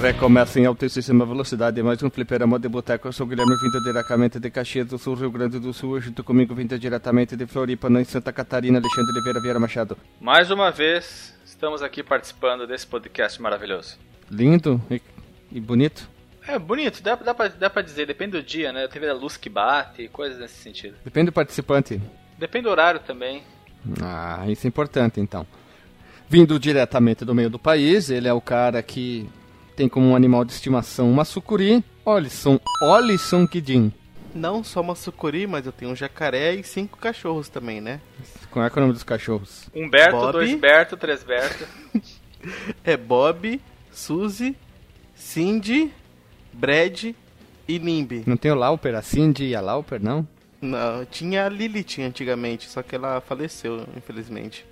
Recomeça em altíssima velocidade mais um fliperama de boteco. Eu sou o Guilherme, vindo diretamente de Caxias do Sul, Rio Grande do Sul. Junto comigo, vindo diretamente de Floripa, em Santa Catarina, Alexandre Oliveira Vieira Machado. Mais uma vez, estamos aqui participando desse podcast maravilhoso. Lindo e, e bonito. É bonito, dá, dá, pra, dá pra dizer, depende do dia, né? Teve a luz que bate, coisas nesse sentido. Depende do participante. Depende do horário também. Ah, isso é importante então. Vindo diretamente do meio do país, ele é o cara que tem como um animal de estimação uma sucuri, Olisson, Olisson Kidin. Não só uma sucuri, mas eu tenho um jacaré e cinco cachorros também, né? Qual é, que é o nome dos cachorros? Humberto, Bob. dois Berto, três Berto. É Bob, Suzy, Cindy, Brad e Nimby. Não tem o Lauper, a Cindy e a Lauper, não? Não, tinha a Lilith antigamente, só que ela faleceu, infelizmente.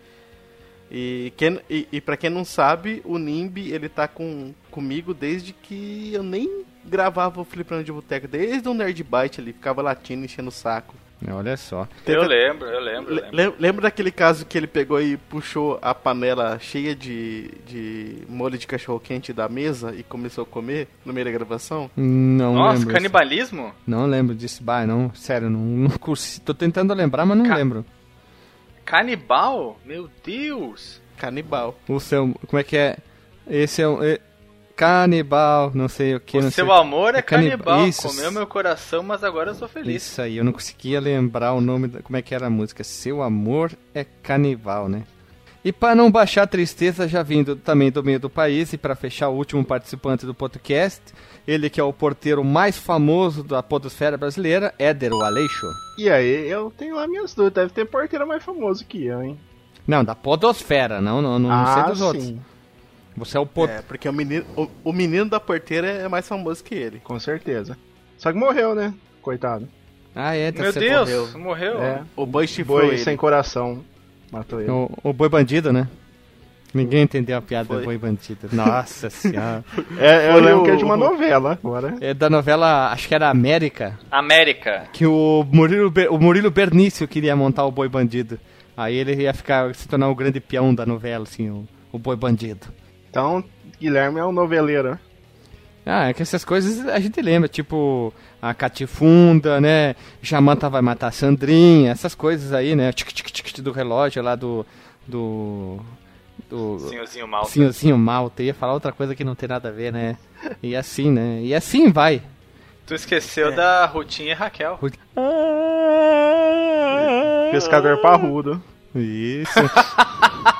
E, quem, e, e pra quem não sabe, o Nimby, ele tá com, comigo desde que eu nem gravava o Fliperama de Boteca. Desde o Nerd Byte ele ficava latindo, enchendo o saco. Olha só. eu lembro, eu lembro, eu lembro. lem- Lembra daquele caso que ele pegou e puxou a panela cheia de, de molho de cachorro quente da mesa e começou a comer no meio da gravação? Não Nossa, lembro. canibalismo? Não lembro disso. Bah, não, sério, não, não. Tô tentando lembrar, mas não Ca- lembro. Canibal? Meu Deus! Canibal. O seu. Como é que é? Esse é um. é- canibal, não sei o que. o não seu sei. amor é canib- canibal, Isso. comeu meu coração, mas agora eu sou feliz. Isso aí, eu não conseguia lembrar o nome, da, como é que era a música. Seu amor é canibal, né? E para não baixar a tristeza, já vindo também do meio do país, e para fechar o último participante do podcast, ele que é o porteiro mais famoso da podosfera brasileira, Éder o Aleixo. E aí, eu tenho lá minhas dúvidas. Deve ter porteiro mais famoso que eu, hein? Não, da podosfera, não, não, não, ah, sei dos outros. sim. Você é o por... É, porque o menino, o, o menino da porteira é mais famoso que ele. Com certeza. Só que morreu, né? Coitado. Ah, é, Meu você Deus, morreu. morreu. É. O boi chifrou Boi ele. sem coração. Matou ele. O, o boi bandido, né? Ninguém entendeu a piada Foi. do boi bandido. Nossa senhora. É, eu Foi lembro o- que é de uma novela agora. É da novela, acho que era América, América. que o Murilo, Ber- o Murilo Bernício queria montar o boi bandido. Aí ele ia ficar, se tornar o grande peão da novela, assim, o, o boi bandido. Então, Guilherme é um noveleiro. Ah, é que essas coisas a gente lembra, tipo a Catifunda, né? Jamanta vai matar a Sandrinha, essas coisas aí, né? Tic tic tic do relógio lá do do do Senhorzinho mal. Senhorzinho Malta. Ia falar outra coisa que não tem nada a ver, né? E assim, né? E assim vai. Tu esqueceu da Rutinha e Raquel. Pescador parrudo. Isso.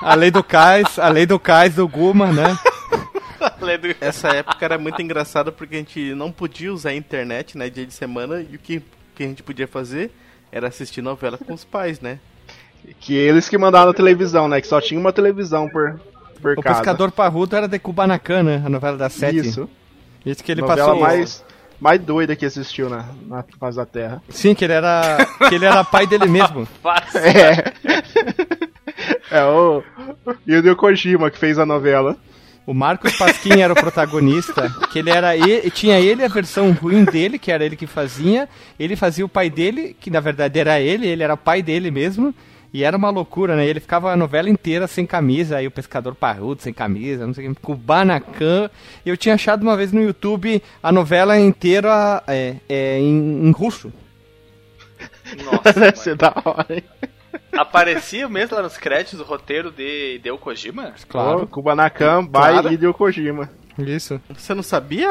a lei do cais, a lei do cais do Guma, né? Essa época era muito engraçada porque a gente não podia usar a internet, né, dia de semana, e o que, que a gente podia fazer era assistir novela com os pais, né? Que eles que mandaram na televisão, né? Que só tinha uma televisão por, por O casa. pescador parrudo era de Kubanacan, né? A novela das sete. Isso. Isso que ele novela passou. mais, mais doida que assistiu na, na face da Terra. Sim, que ele era. que ele era pai dele mesmo. Fácil. É. é o Hideo Kojima que fez a novela. O Marcos Pasquim era o protagonista, que ele era ele, tinha ele a versão ruim dele, que era ele que fazia, ele fazia o pai dele, que na verdade era ele, ele era pai dele mesmo, e era uma loucura, né? Ele ficava a novela inteira sem camisa, aí o pescador parrudo sem camisa, não sei o que, Kubanacan. Eu tinha achado uma vez no YouTube a novela inteira é, é, em, em russo. Nossa, Deve ser da hora, hein? Aparecia mesmo lá nos créditos o roteiro de Hideo Kojima? Claro. Ó, Kubanacan by Claro. Hideo Kojima. Isso. Você não sabia?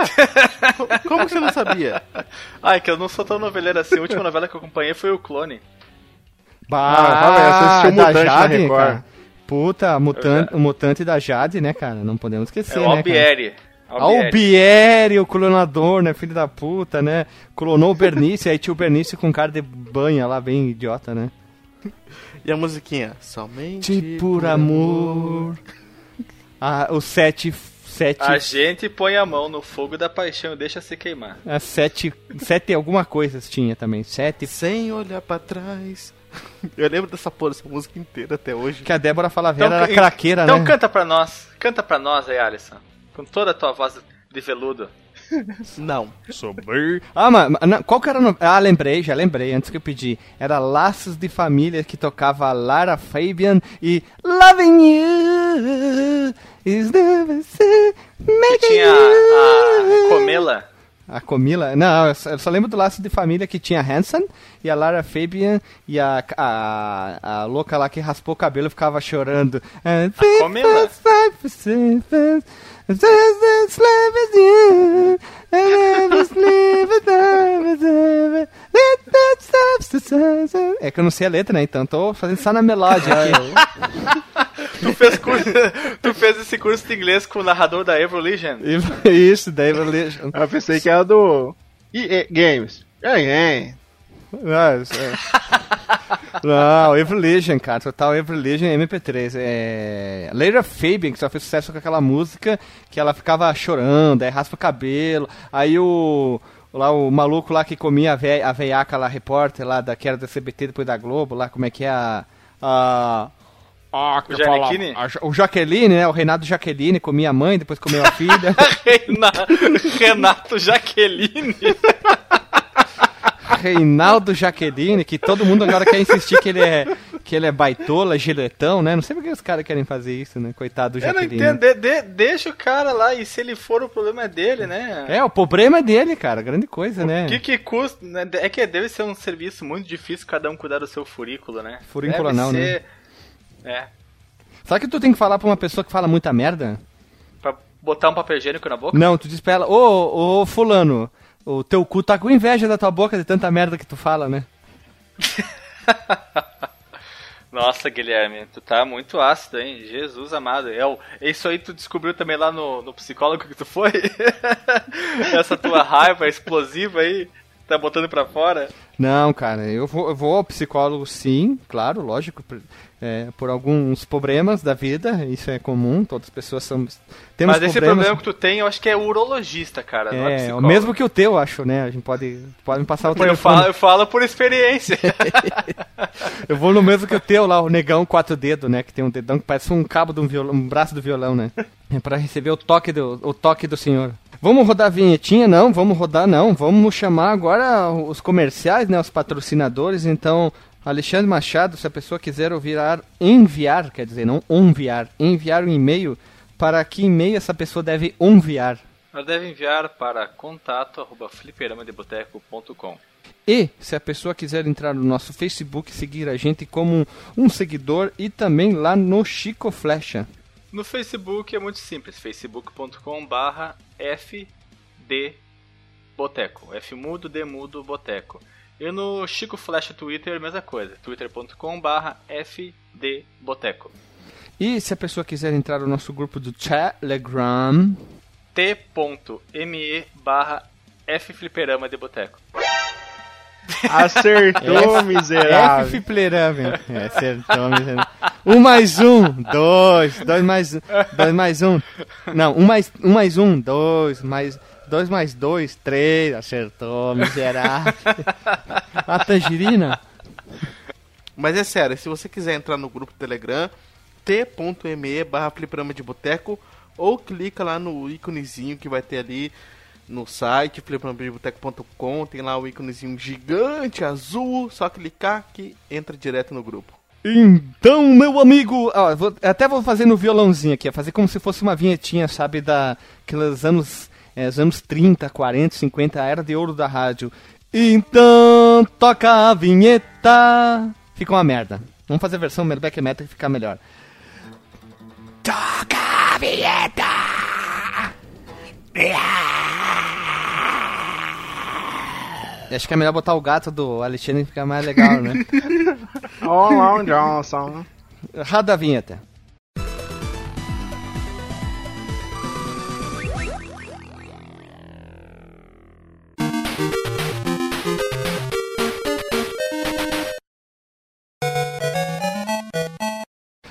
Co- Como que você não sabia? Ai, que eu não sou tão noveleiro assim. A última novela que eu acompanhei foi o Clone. Bah, Ah? Você assistiu da Mutante Jade, Record. cara. Puta, mutante, o mutante da Jade, né, cara? Não podemos É esquecer, o né, cara? Albieri. Albieri, o clonador, né? Filho da puta, né? Clonou o Bernice, aí tinha o Bernice com cara de banha lá, bem idiota, né? E a musiquinha? Somente por amor. Ah, o sete. Sete. A gente põe a mão no fogo da paixão e deixa se queimar. A sete. Sete alguma coisa tinha também. Sete. Sem olhar pra trás. Eu lembro dessa porra, essa música inteira até hoje. Que a Débora Falaveira Então, era craqueira, Então né? canta pra nós. Canta pra nós aí, Alisson. Com toda a tua voz de veludo. Não. Sobre. Ah, mas mas não, qual que era o nome? Ah, lembrei, já lembrei, antes que eu pedi. Era Laços de Família que tocava Lara Fabian e Loving You is never Que making tinha you. a Comela. A Comila? Não, eu só, lembro do Laço de Família que tinha Hanson e a Lara Fabian e a, a, a louca lá que raspou o cabelo e ficava chorando. A Comila? É que eu não sei a letra, né? Então tô fazendo só na melódia aqui. Tu fez, curso, tu fez esse curso de inglês com o narrador da Evolution. Isso, da Evolution. Eu pensei que era do EA Games. É, é. Ah, isso é. Não, Evolution, cara. Total Evolution MP3. É... Leila Fabian, que só fez sucesso com aquela música que ela ficava chorando, aí raspa o cabelo. Aí o. Lá o maluco lá que comia a, ve a veiaca lá, repórter lá, da, que era da CBT depois da Globo, lá, como é que é a. a ah, O o Jaqueline, né? O Renato Jaqueline comia a mãe, depois comeu a filha. Renato Jaqueline. Reinaldo Jaqueline, que todo mundo agora quer insistir que ele é que ele é baitola, giletão, né? Não sei porque os caras querem fazer isso, né? Coitado do Eu não Jaqueline. entendo. De- de- deixa o cara lá e se ele for, o problema é dele, né? É, o problema é dele, cara. Grande coisa, né? O que que custa? né? É que deve ser um serviço muito difícil cada um cuidar do seu furículo, né? Furículo Deve anal, né? É. Sabe que tu tem que falar pra uma pessoa que fala muita merda? Pra botar um papel higiênico na boca? Não, tu diz pra ela, ô, ô, fulano, o teu cu tá com inveja da tua boca de tanta merda que tu fala, né? Nossa, Guilherme, tu tá muito ácido, hein? Jesus amado. É, o- isso aí tu descobriu também lá no, no psicólogo que tu foi? Essa tua raiva explosiva aí, tá botando pra fora? Não, cara, eu vou, eu vou ao psicólogo sim, claro, lógico, é, por alguns problemas da vida, isso é comum, todas as pessoas são, temos Mas esse problemas. problema que tu tem, eu acho que é urologista, cara, não é É, o mesmo que o teu, acho, né? A gente pode, pode me passar o eu, telefone. falo, eu falo por experiência. Eu vou no mesmo que o teu lá, o negão quatro dedos, né? Que tem um dedão que parece um cabo de um violão, um braço do violão, né? É pra receber o toque do, o toque do senhor. Vamos rodar a vinhetinha? Não, vamos rodar não. Vamos chamar agora os comerciais, né? Os patrocinadores. Então, Alexandre Machado, se a pessoa quiser virar, enviar, quer dizer, não enviar, enviar um e-mail, para que e-mail essa pessoa deve enviar? Ela deve enviar para contato arroba fliperamadeboteco.com. E se a pessoa quiser entrar no nosso Facebook, seguir a gente como um, seguidor e também lá no Chico Flecha. No Facebook é muito simples, facebook.com barra fdboteco, F mudo, D mudo, boteco. E no Chico Flash Twitter, mesma coisa, twitter.com barra fdboteco. E se a pessoa quiser entrar no nosso grupo do Telegram, t.me barra ffliperama de boteco. Acertou, miserável. F Flerame. É, acertou, miserável. Um mais um, dois, dois mais um, dois mais um. Não, um mais um, mais um dois, mais dois mais dois, três, acertou, miserável. A tangerina? Mas é sério, se você quiser entrar no grupo do Telegram, t.me barra fliperama de boteco ou clica lá no íconezinho que vai ter ali no site fliperamadeboteco.com, tem lá o íconezinho gigante azul, só clicar que entra direto no grupo. Então, meu amigo, ó, vou- até vou fazer no violãozinho aqui, fazer como se fosse uma vinhetinha, sabe, da aqueles anos, é, os anos 30, 40, 50, a era de ouro da rádio. Então, toca a vinheta. Fica uma merda. Vamos fazer a versão Melback Meta que fica melhor. Toca a vinheta. Acho que é melhor botar o gato do Alexandre que fica mais legal, né? Ó, lá o Johnson. Roda a vinheta.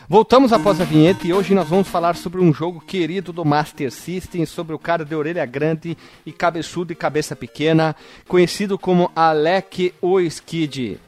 Voltamos após a vinheta e hoje nós vamos falar sobre um jogo querido do Master System, sobre o cara de orelha grande e cabeçudo e cabeça pequena, conhecido como Alec o Skid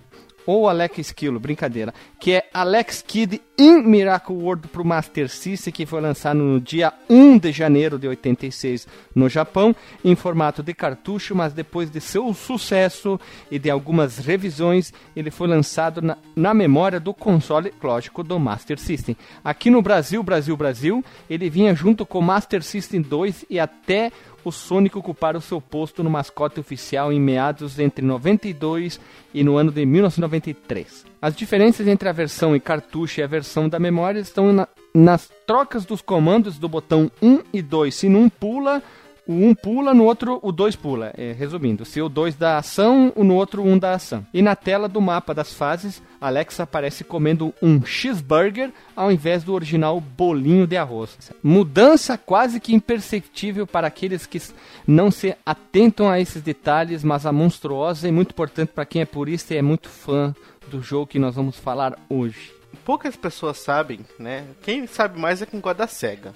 ou Alex Esquilo, brincadeira, que é Alex Kidd In Miracle World para o Master System, que foi lançado no dia 1 de janeiro de 86 no Japão, em formato de cartucho, mas depois de seu sucesso e de algumas revisões, ele foi lançado na, na memória do console, lógico, do Master System. Aqui no Brasil, Brasil, Brasil, ele vinha junto com o Master System 2 e até o Sonic ocupar o seu posto no mascote oficial em meados entre 92 e no ano de 1993. As diferenças entre a versão em cartucho e a versão da memória estão na, nas trocas dos comandos do botão 1 e 2. Se num pula, o 1 pula, no outro o 2 pula. É, resumindo, se o 2 dá ação, no outro 1 dá ação. E na tela do mapa das fases, Alex aparece comendo um cheeseburger ao invés do original bolinho de arroz. Mudança quase que imperceptível para aqueles que não se atentam a esses detalhes, mas a monstruosa e muito importante para quem é purista e é muito fã do jogo que nós vamos falar hoje. Poucas pessoas sabem, né? Quem sabe mais é quem gosta da SEGA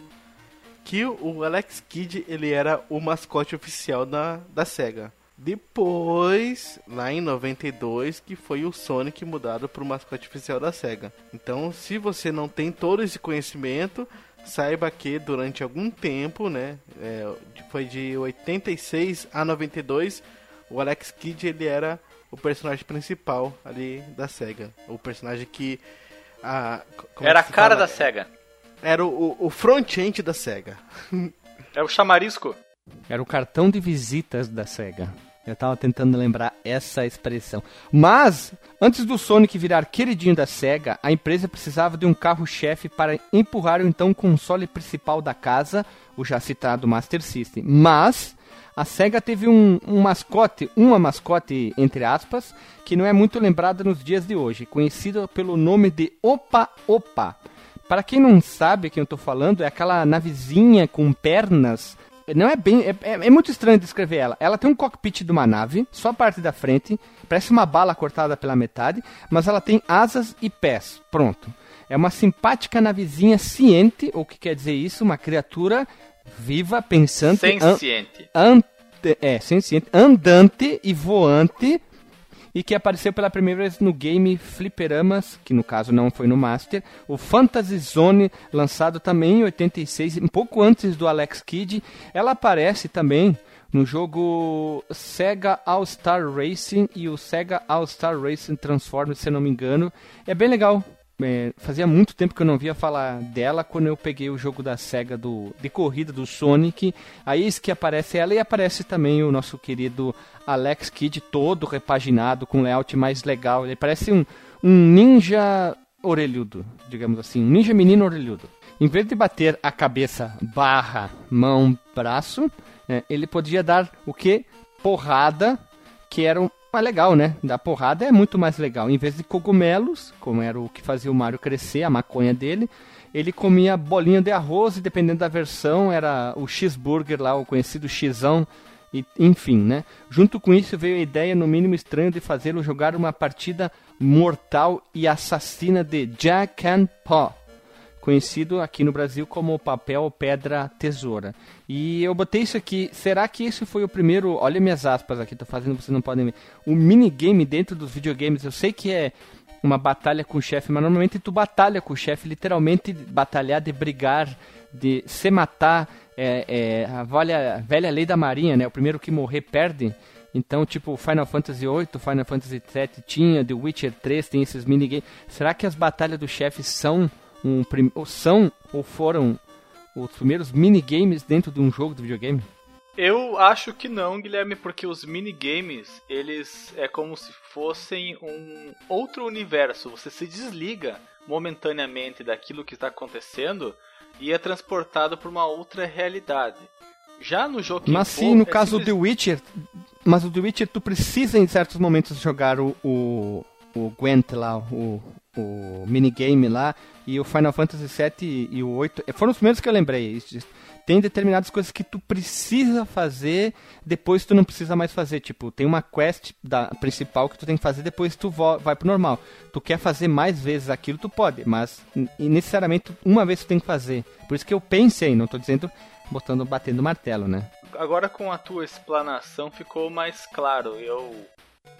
que o Alex Kidd ele era o mascote oficial da, da SEGA. Depois, lá em 92, que foi o Sonic mudado para o mascote oficial da SEGA. Então, se você não tem todo esse conhecimento, saiba que durante algum tempo, né, é, foi de 86 a 92, o Alex Kidd ele era o personagem principal ali da SEGA. O personagem que... A, era a cara fala? da SEGA. Era o, o front-end da SEGA. É o chamarisco. Era o cartão de visitas da SEGA. Eu tava tentando lembrar essa expressão. Mas, antes do Sonic virar queridinho da SEGA, a empresa precisava de um carro-chefe para empurrar o então console principal da casa, o já citado Master System. Mas, a SEGA teve um, um mascote, uma mascote, entre aspas, que não é muito lembrada nos dias de hoje, conhecida pelo nome de Opa Opa. Para quem não sabe quem eu tô falando, é aquela navezinha com pernas. Não é bem. É, é, é, muito estranho descrever ela. Ela tem um cockpit de uma nave, só a parte da frente, parece uma bala cortada pela metade, mas ela tem asas e pés. Pronto. É uma simpática navezinha ciente, o que quer dizer isso? Uma criatura viva, pensante. Senciente. An, an, é, senciente, andante e voante e que apareceu pela primeira vez no game Fliperamas, que no caso não foi no Master, o Fantasy Zone, lançado também em 86, um pouco antes do Alex Kidd. Ela aparece também no jogo Sega All Star Racing e o Sega All Star Racing Transformers, se não me engano. É bem legal, é, fazia muito tempo que eu não via falar dela quando eu peguei o jogo da SEGA do, de corrida do Sonic. Aí que aparece ela e aparece também o nosso querido Alex Kidd todo repaginado, com layout mais legal. Ele parece um, um ninja orelhudo, digamos assim, um ninja menino orelhudo. Em vez de bater a cabeça barra mão braço, é, ele podia dar o que? Porrada, que era um, mais legal, né? Da porrada é muito mais legal. Em vez de cogumelos, como era o que fazia o Mario crescer, a maconha dele, ele comia bolinha de arroz e dependendo da versão era o cheeseburger lá, o conhecido xizão. E, enfim, né? Junto com isso veio a ideia, no mínimo estranha, de fazê-lo jogar uma partida mortal e assassina de Jack and Paw conhecido aqui no Brasil como papel, pedra, tesoura. E eu botei isso aqui. Será que esse foi o primeiro? Olha minhas aspas aqui, tô fazendo, vocês não podem ver. O minigame dentro dos videogames. Eu sei que é uma batalha com o chefe, mas normalmente tu batalha com o chefe, literalmente batalhar de brigar, de se matar. É, é a velha, velha lei da marinha, né? O primeiro que morrer perde. Então, tipo, Final Fantasy VIII, Final Fantasy VII tinha, The Witcher 3 tem esses minigames. Será que as batalhas do chefe são um ou são ou foram os primeiros minigames dentro de um jogo de videogame? Eu acho que não, Guilherme, porque os minigames, eles é como se fossem um outro universo. Você se desliga momentaneamente daquilo que está acontecendo e é transportado para uma outra realidade. Já no jogo Mas sim, no é caso simples... do The Witcher, mas o The Witcher tu precisa em certos momentos jogar o, o, o Gwent lá, o, o minigame lá, e o Final Fantasy VII e o 8 foram os primeiros que eu lembrei. Tem determinadas coisas que tu precisa fazer, depois tu não precisa mais fazer. Tipo, tem uma quest da principal que tu tem que fazer, depois tu vai pro normal. Tu quer fazer mais vezes aquilo, tu pode, mas necessariamente uma vez tu tem que fazer. Por isso que eu pensei, não tô dizendo botando, batendo martelo, né? Agora com a tua explanação ficou mais claro. Eu,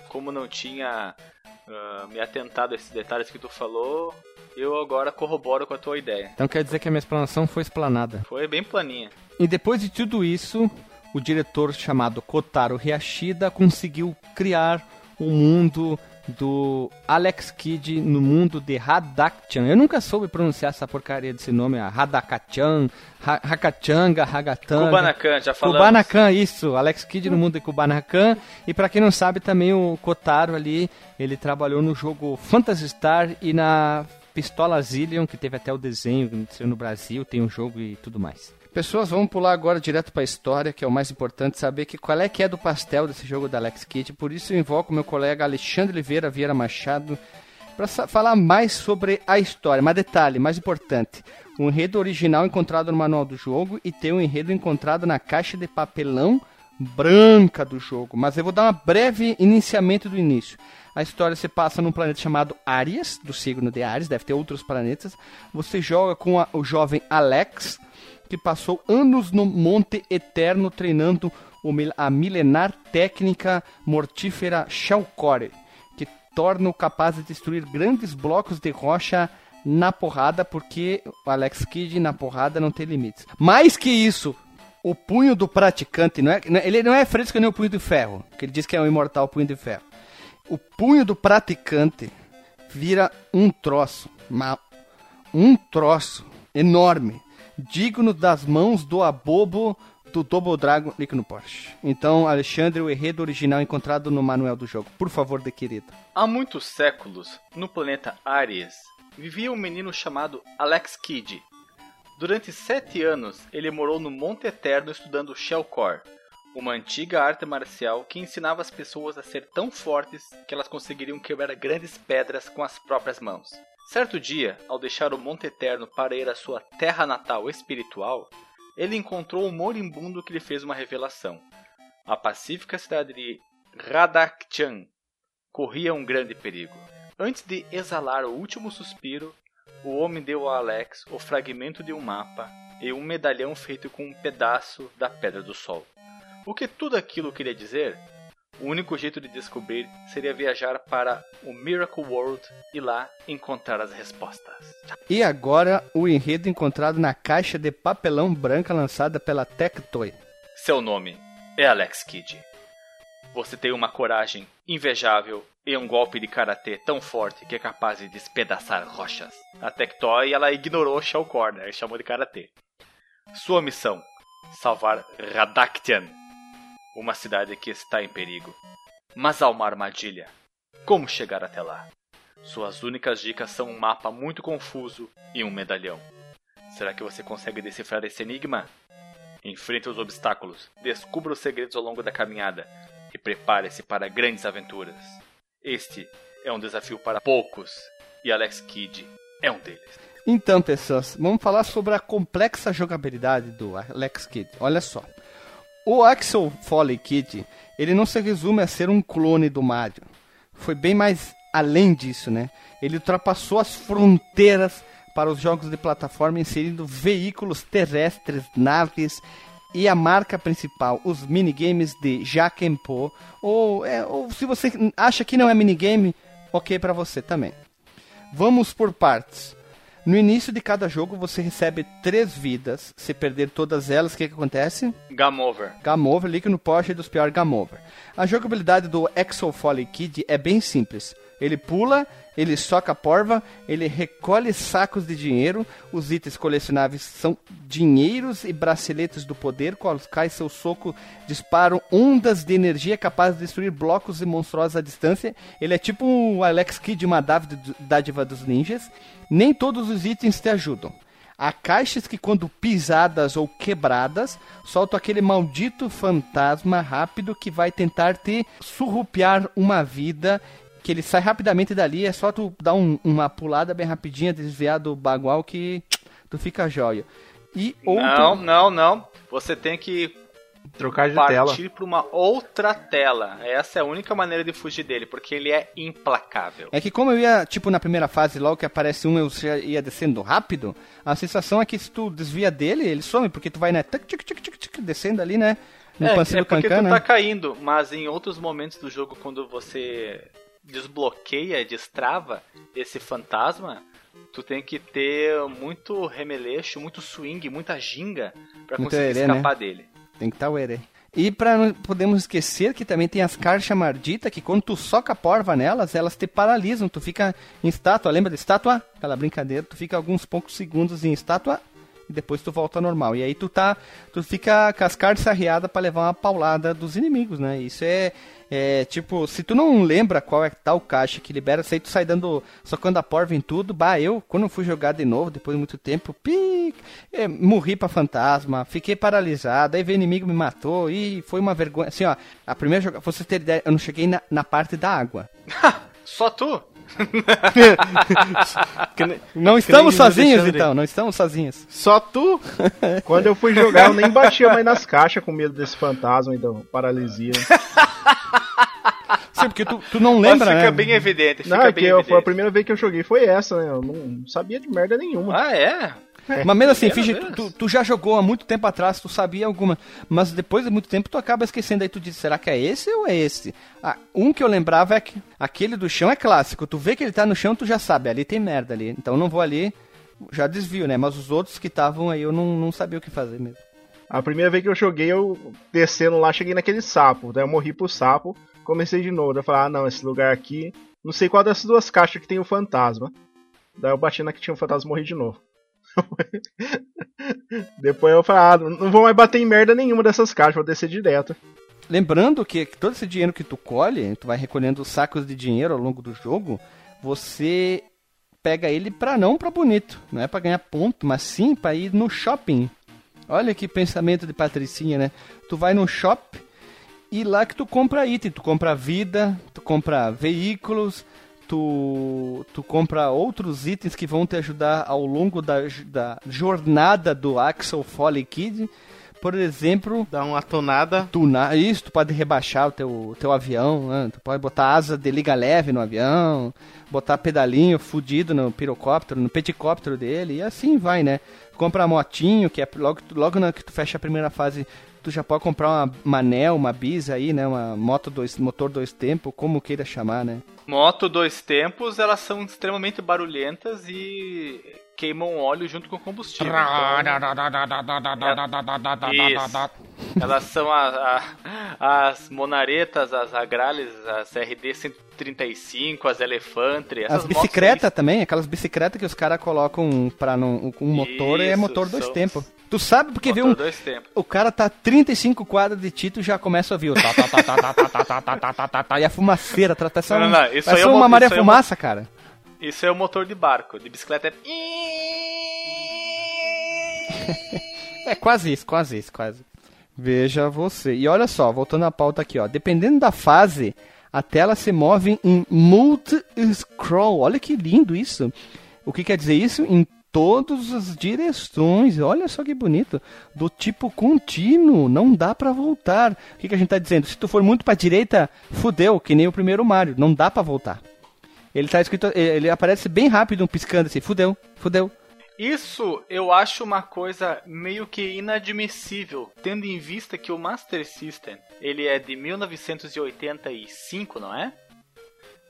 como não tinha uh, me atentado a esses detalhes que tu falou, eu agora corroboro com a tua ideia. Então quer dizer que a minha explanação foi explanada. Foi bem planinha. E depois de tudo isso, o diretor chamado Kotaro Hiyashida conseguiu criar um mundo do Alex Kidd no mundo de Hadakchan. Eu nunca soube pronunciar essa porcaria desse nome, a Hadakachan, ha Hakachanga, Hagatanga. Kubanakan, já falamos. Kubanakan, isso. Alex Kidd no mundo de Kubanakan. E para quem não sabe, também o Kotaro ali, ele trabalhou no jogo Phantasy Star e na Pistola Zillion, que teve até o desenho no Brasil, tem um jogo e tudo mais. Pessoas, vamos pular agora direto para a história, que é o mais importante, saber que qual é que é do pastel desse jogo da Alex Kidd. Por isso eu invoco meu colega Alexandre Oliveira Vieira Machado para falar mais sobre a história. Mas detalhe, mais importante, o enredo original encontrado no manual do jogo e tem um enredo encontrado na caixa de papelão branca do jogo. Mas eu vou dar um breve iniciamento do início. A história se passa num planeta chamado Arias, do signo de Ares, deve ter outros planetas. Você joga com a, o jovem Alex, que passou anos no Monte Eterno treinando a milenar técnica mortífera Shellcore, que torna-o capaz de destruir grandes blocos de rocha na porrada, porque o Alex Kidd na porrada não tem limites. Mais que isso, o punho do praticante, não é, é ele não é fresco nem o punho de ferro, que ele diz que é um imortal punho de ferro. O punho do praticante vira um troço, uma, um troço enorme digno das mãos do abobo do Double Dragon Nick no Porsche. Então, Alexandre, o enredo original encontrado no manual do jogo. Por favor, de querido. Há muitos séculos, no planeta Ares, vivia um menino chamado Alex Kidd. Durante sete anos, ele morou no Monte Eterno estudando Shellcore, uma antiga arte marcial que ensinava as pessoas a ser tão fortes que elas conseguiriam quebrar grandes pedras com as próprias mãos. Certo dia, ao deixar o Monte Eterno para ir à sua terra natal espiritual, ele encontrou um moribundo que lhe fez uma revelação. A pacífica cidade de Radakchan corria um grande perigo. Antes de exalar o último suspiro, o homem deu a Alex o fragmento de um mapa e um medalhão feito com um pedaço da Pedra do Sol. O que tudo aquilo queria dizer o único jeito de descobrir seria viajar para o Miracle World e lá encontrar as respostas. E agora o enredo encontrado na caixa de papelão branca lançada pela Tectoy. Seu nome é Alex Kidd. Você tem uma coragem invejável e um golpe de karatê tão forte que é capaz de despedaçar rochas. A Tectoy ela ignorou Shell Corner e chamou de karatê. Sua missão: salvar Radactian uma cidade que está em perigo. Mas há uma armadilha. Como chegar até lá? Suas únicas dicas são um mapa muito confuso e um medalhão. Será que você consegue decifrar esse enigma? Enfrente os obstáculos, descubra os segredos ao longo da caminhada e prepare-se para grandes aventuras. Este é um desafio para poucos e Alex Kidd é um deles. Então, pessoas, vamos falar sobre a complexa jogabilidade do Alex Kidd. Olha só. O Axel Foley Kid, ele não se resume a ser um clone do Mario. Foi bem mais além disso, né? Ele ultrapassou as fronteiras para os jogos de plataforma, inserindo veículos terrestres, naves e a marca principal, os minigames de Jaquempo. Ou, é, ou se você acha que não é minigame, ok para você também. Vamos por partes. No início de cada jogo você recebe três vidas. Se perder todas elas, o que, que acontece? Game over. Game over, liga no Porsche dos piores game over. A jogabilidade do Exo Folly Kid é bem simples. Ele pula, ele soca a porva, ele recolhe sacos de dinheiro. Os itens colecionáveis são dinheiros e braceletes do poder, quais cai seu soco disparam ondas de energia capazes de destruir blocos e monstruosos à distância. Ele é tipo o Alex Kidd, uma dádiva dos ninjas. Nem todos os itens te ajudam. Há caixas que, quando pisadas ou quebradas, soltam aquele maldito fantasma rápido que vai tentar te surrupiar uma vida que ele sai rapidamente dali, é só tu dar um, uma pulada bem rapidinha, desviar do bagual que tu fica jóia. E outro... Não, não, não. Você tem que trocar de partir tela. Partir para uma outra tela. Essa é a única maneira de fugir dele, porque ele é implacável. É que como eu ia, tipo, na primeira fase, logo que aparece um, eu já ia descendo rápido, a sensação é que se tu desvia dele, ele some, porque tu vai, né, tic, tic, tic, tic, tic, descendo ali, né, no é, é porque tu né? tá caindo, mas em outros momentos do jogo, quando você desbloqueia, destrava esse fantasma, tu tem que ter muito remeleixo, muito swing, muita ginga pra Muito conseguir herê, né? escapar dele. Tem que estar o Ere. E pra não podemos esquecer que também tem as carchas mardita que quando tu soca a porva nelas, elas te paralisam. Tu fica em estátua, lembra de estátua? Aquela brincadeira, tu fica alguns poucos segundos em estátua e depois tu volta ao normal. E aí tu tá, tu fica com as cartas arriadas pra levar uma paulada dos inimigos, né? Isso é, é tipo, se tu não lembra qual é tal caixa que libera, aí tu sai dando, socando a porva em tudo. Bah, eu, quando fui jogar de novo, depois de muito tempo, pic, é, morri pra fantasma, fiquei paralisado, aí veio inimigo me matou e foi uma vergonha. Assim, ó, a primeira jogada, você ter ideia, eu não cheguei na, na parte da água. Só tu? Não estamos sozinhos, então, não estamos sozinhos. Só tu? Quando eu fui jogar, eu nem batia mais nas caixas com medo desse fantasma, então, paralisia. Sim, porque tu, tu não Mas lembra, fica né? bem evidente, fica Não, é bem que eu, evidente. foi a primeira vez que eu joguei foi essa, né? Eu não sabia de merda nenhuma. Ah, é? Mas mesmo assim, finge, vez. tu, tu já jogou há muito tempo atrás, tu sabia alguma. Mas depois de muito tempo tu acaba esquecendo. Aí tu diz, será que é esse ou é esse? Ah, um que eu lembrava é que aquele do chão é clássico. Tu vê que ele tá no chão, tu já sabe, ali tem merda ali. Então não vou ali, já desvio, né? Mas os outros que estavam aí eu não, não sabia o que fazer mesmo. A primeira vez que eu joguei, eu descendo lá, cheguei naquele sapo. Daí eu morri pro sapo, comecei de novo. Daí eu falei, ah não, esse lugar aqui. Não sei qual dessas duas caixas que tem o fantasma. Daí eu bati na que tinha o fantasma e morri de novo. Depois eu falei, ah, não vou mais bater em merda nenhuma dessas caixas, vou descer direto. Lembrando que todo esse dinheiro que tu colhe, tu vai recolhendo sacos de dinheiro ao longo do jogo, você pega ele pra não pra bonito, não é pra ganhar ponto, mas sim pra ir no shopping. Olha que pensamento de patricinha, né? Tu vai no shopping e lá que tu compra item, tu compra vida, tu compra veículos, tu, tu compra outros itens que vão te ajudar ao longo da, da jornada do Axel Foley Kid. Por exemplo, Dá uma tonada. tunar, isso, tu pode rebaixar o teu, teu avião, né? tu pode botar asa de liga leve no avião, botar pedalinho fudido no pirocóptero, no peticóptero dele, e assim vai, né? Compra motinho, que é logo, logo na que tu fecha a primeira fase, tu já pode comprar uma Manel, uma Bis aí, né? Uma moto dois, motor dois tempos, como queira chamar, né? Moto dois tempos, elas são extremamente barulhentas e queimam óleo junto com combustível. Então. Elas são a- a- as monaretas, as agrales, as RD 135, as Elefantre, essas As bicicletas também, aquelas bicicletas que os caras colocam não, com motor, é Isso, motor dois são- tempos. Tu sabe porque vê um, dois tempos. O cara tá 35 quadras de Tito e já começa a ouvir o tá, tá, tá, tá, tá, tá, tá, tá, tá, tá, tá, tá, e a fumaceira, tá, tá só, Não, não, não, isso vai aí ser é uma maré é fumaça, cara. Isso é o motor de barco. De bicicleta é. É quase isso, quase isso, quase. Veja você. E olha só, voltando à pauta aqui, ó. Dependendo da fase, a tela se move em multi-scroll. Olha que lindo isso. O que quer dizer isso? Em todas as direções. Olha só que bonito. Do tipo contínuo. Não dá pra voltar. O que, que a gente tá dizendo? Se tu for muito pra direita, fudeu, que nem o primeiro Mario. Não dá pra voltar. Ele tá escrito. Ele aparece bem rápido, um piscando assim. Fudeu, fudeu. Isso eu acho uma coisa meio que inadmissível, tendo em vista que o Master System ele é de 1985, não é?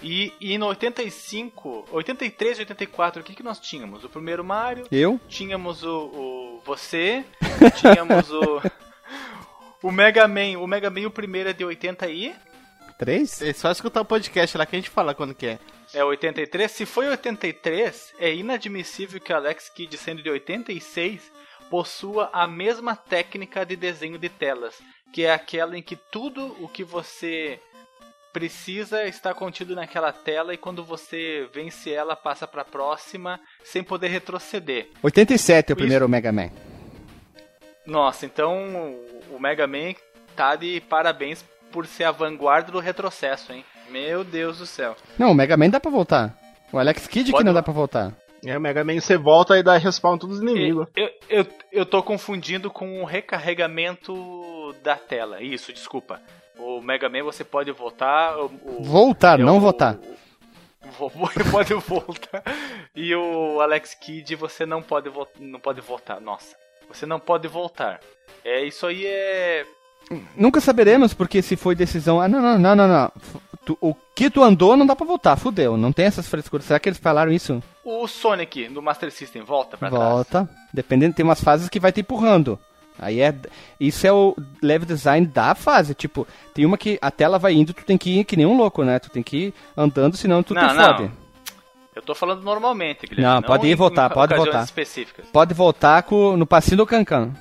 E, e no 85, 83 e 84, o que, que nós tínhamos? O primeiro Mario, Eu? tínhamos o, o você, tínhamos o o Mega Man, o Mega Man o primeiro é de 80 e Três? É só escutar o podcast lá que a gente fala quando que é. É 83. Se foi 83, é inadmissível que Alex Kidd, sendo de 86, possua a mesma técnica de desenho de telas, que é aquela em que tudo o que você precisa está contido naquela tela e quando você vence ela passa para a próxima sem poder retroceder. 87 é o primeiro Mega Man. Nossa, então o Mega Man tá de parabéns por ser a vanguarda do retrocesso, hein? Meu Deus do céu. Não, o Mega Man dá pra voltar. O Alex Kidd que Pode- não dá pra voltar. É, o Mega Man você volta e dá respawn todos os inimigos. Eu, eu, eu tô confundindo com o recarregamento da tela. Isso, desculpa. O Mega Man você pode voltar. O, o- Voltar, é não o- votar. o- vo- pode voltar. E o Alex Kidd você não pode, vo- não pode voltar. Nossa, você não pode voltar. É, isso aí é Nunca saberemos, porque se foi decisão. Ah, não, não, não, não, não. Tu- o que tu andou não dá pra voltar, fudeu. Não tem essas frescuras. Será que eles falaram isso? O Sonic no Master System volta pra trás. Volta. Dependendo, tem umas fases que vai te empurrando. Aí é. Isso é o level design da fase. Tipo, tem uma que a tela vai indo, tu tem que ir que nem um louco, né? Tu tem que ir andando, senão tu Não, te não. fode. Eu tô falando normalmente, Guilherme. Não, pode ir voltar, pode voltar. específicas. Pode voltar com, no passinho do Cancan.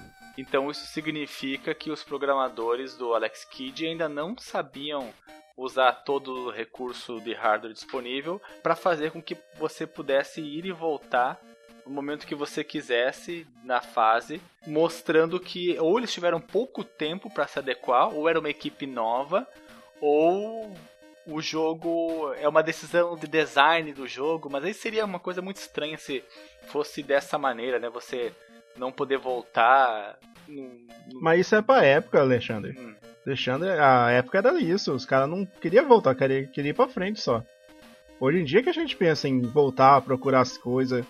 Então isso significa que os programadores do Alex Kidd ainda não sabiam usar todo o recurso de hardware disponível para fazer com que você pudesse ir e voltar no momento que você quisesse na fase, mostrando que ou eles tiveram pouco tempo para se adequar, ou era uma equipe nova, ou o jogo é uma decisão de design do jogo, mas aí seria uma coisa muito estranha se fosse dessa maneira, né? Você não poder voltar. Num- num- Mas isso é pra época, Alexandre. Hum. Alexandre, a época era isso. Os caras não queriam voltar, queriam, queriam ir pra frente só. Hoje em dia que a gente pensa em voltar, procurar as coisas.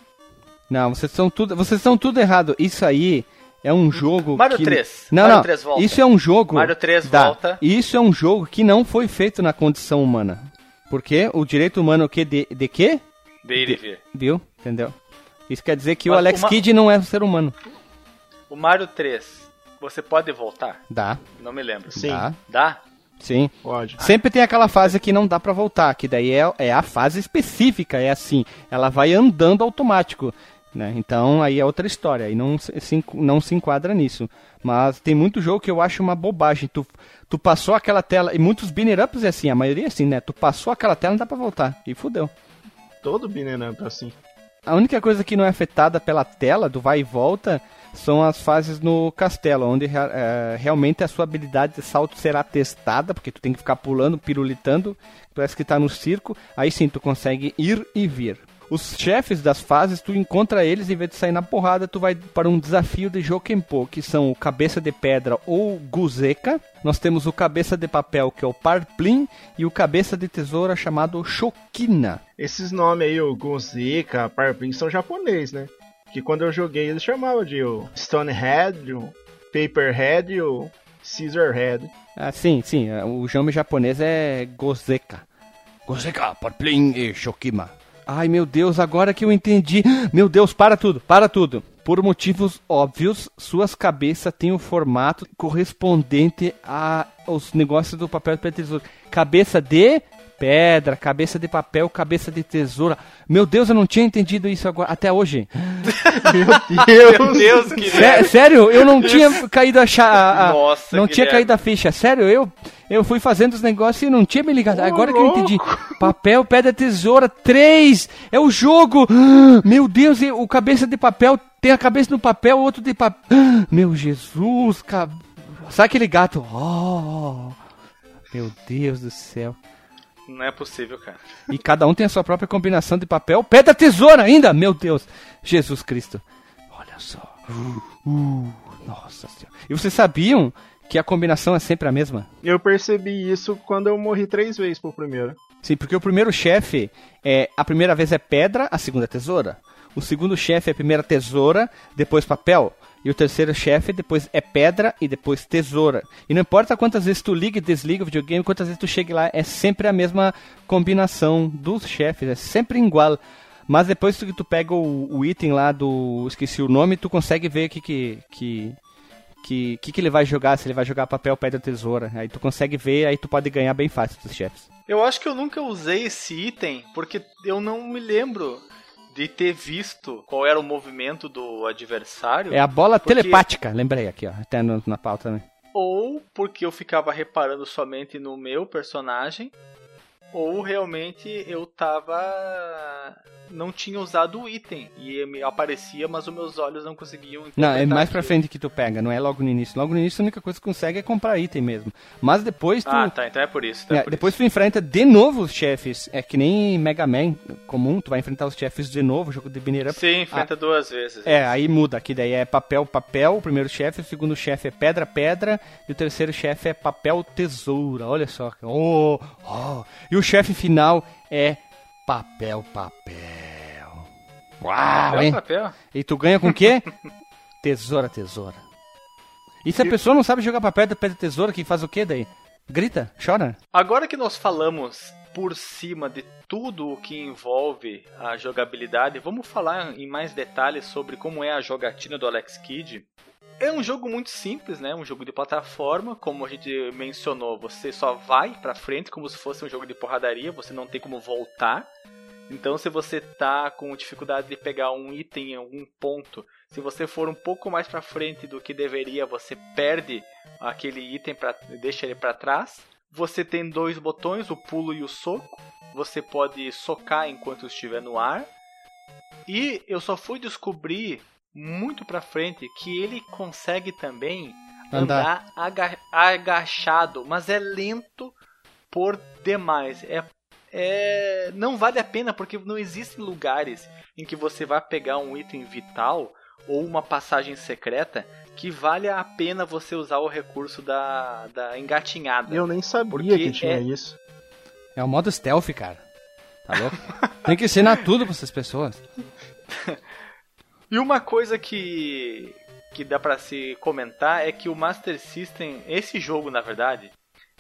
Não, vocês são tudo, vocês estão tudo errado. Isso aí é um jogo Mario que... 3. Não, Mario não. 3 volta. Isso é um jogo Mario 3 Dá. volta. Isso é um jogo que não foi feito na condição humana. Porque o direito humano é o que de, de quê? De ir e vir. Viu? Entendeu? Isso quer dizer que o Mas Alex uma- Kidd não é um ser humano. O Mario 3, você pode voltar? Dá, Não me lembro. Sim. dá, Dá? sim. Pode. Sempre tem aquela fase que não dá pra voltar, que daí é, é a fase específica, é assim, ela vai andando automático, né? Então aí é outra história, aí não se, não se enquadra nisso. Mas tem muito jogo que eu acho uma bobagem. Tu, tu passou aquela tela, e muitos binner ups é assim, a maioria é assim, né? Tu passou aquela tela, não dá pra voltar, e fudeu. Todo Beat'em Up assim. A única coisa que não é afetada pela tela, do vai e volta, são as fases no castelo, onde eh, realmente a sua habilidade de salto será testada, porque tu tem que ficar pulando, pirulitando, parece que tá no circo, aí sim tu consegue ir e vir. Os chefes das fases, tu encontra eles, em vez de sair na porrada, tu vai para um desafio de Jokenpo, que são o Cabeça de Pedra ou Guzeka. Nós temos o Cabeça de Papel, que é o Parplin, e o Cabeça de Tesoura, chamado Shokina. Esses nomes aí, o Gonzika, Parpin, são japonês, né? Que quando eu joguei eles chamavam de o Stonehead, o Paperhead e o Scissorhead. Ah, sim, sim. é, O nome japonês é Gozeka. Gozeka, Parplin e Shokima. Ai, meu Deus, agora que eu entendi. Meu Deus, para tudo, para tudo. Por motivos óbvios, suas cabeças têm o formato correspondente a- aos negócios do papel de tesoura. Cabeça de pedra, cabeça de papel, cabeça de tesoura. Meu Deus, eu não tinha entendido isso agora, até hoje. Meu Deus, Sé- Guilherme. sério, eu não tinha caído a, cha- a- a- Nossa, não tinha caído a ficha. Sério, eu eu fui fazendo os negócios e não tinha me ligado. Agora que eu entendi. Papel, pedra, tesoura, três. É o jogo. Meu Deus, o cabeça de papel tem a cabeça no papel, o outro de papel. Meu Jesus, ca... sabe aquele gato? Oh, meu Deus do céu. Não é possível, cara. E cada um tem a sua própria combinação de papel. Pedra, tesoura ainda! Meu Deus! Jesus Cristo. Olha só. Uh, nossa senhora. E vocês sabiam que a combinação é sempre a mesma? Eu percebi isso quando eu morri três vezes pro primeiro. Sim, porque o primeiro chefe, é a primeira vez é pedra, a segunda é tesoura. O segundo chefe é a primeira tesoura, depois papel. E o terceiro chefe depois é pedra e depois tesoura. E não importa quantas vezes tu liga e desliga o videogame, quantas vezes tu chega lá, é sempre a mesma combinação dos chefes, é sempre igual. Mas depois que tu pega o, o item lá do. esqueci o nome, tu consegue ver que que. que que, que, que ele vai jogar, se ele vai jogar papel, pedra, tesoura. Aí tu consegue ver, aí tu pode ganhar bem fácil dos chefes. Eu acho que eu nunca usei esse item porque eu não me lembro de ter visto qual era o movimento do adversário. É a bola Porque- telepática, lembrei aqui, ó, até no- na pauta também. Ou porque eu ficava reparando somente no meu personagem. Ou realmente eu tava. Não tinha usado o item. E me aparecia, mas os meus olhos não conseguiam Não, é mais pra aquilo. frente que tu pega, não é logo no início. Logo no início a única coisa que tu consegue é comprar item mesmo. Mas depois tu. Ah, tá, então é por isso. Então é é, por depois tu enfrenta de novo os chefes. É que nem Mega Man comum, tu vai enfrentar os chefes de novo, jogo de Binner isso. Up. Sim, enfrenta duas vezes. É, aí muda, que daí é papel, papel, o primeiro chefe, o segundo chefe é pedra, pedra, e o terceiro chefe é papel, tesoura, olha só. Oh, oh. E o chefe final é papel, papel. Uau, Papel, hein? papel. E tu ganha com o quê? tesoura, tesoura. E se a pessoa não sabe jogar papel, pedra, tesoura, que faz o que daí? Grita? Chora? Agora que nós falamos por cima de tudo o que envolve a jogabilidade, vamos falar em mais detalhes sobre como é a jogatina do Alex Kidd. É um jogo muito simples, né? Um jogo de plataforma, como a gente mencionou, você só vai para frente como se fosse um jogo de porradaria, você não tem como voltar. Então, se você tá com dificuldade de pegar um item em algum ponto, se você for um pouco mais para frente do que deveria, você perde aquele item para deixa ele para trás. Você tem dois botões, o pulo e o soco. Você pode socar enquanto estiver no ar. E eu só fui descobrir muito pra frente que ele consegue também andar, andar agachado, mas é lento por demais. É, é não vale a pena porque não existem lugares em que você vai pegar um item vital ou uma passagem secreta que vale a pena você usar o recurso da, da engatinhada. Eu nem sabia que tinha é... isso. É o modo stealth, cara. Tá louco? Tem que ensinar tudo pra essas pessoas. E uma coisa que que dá para se comentar é que o Master System, esse jogo na verdade,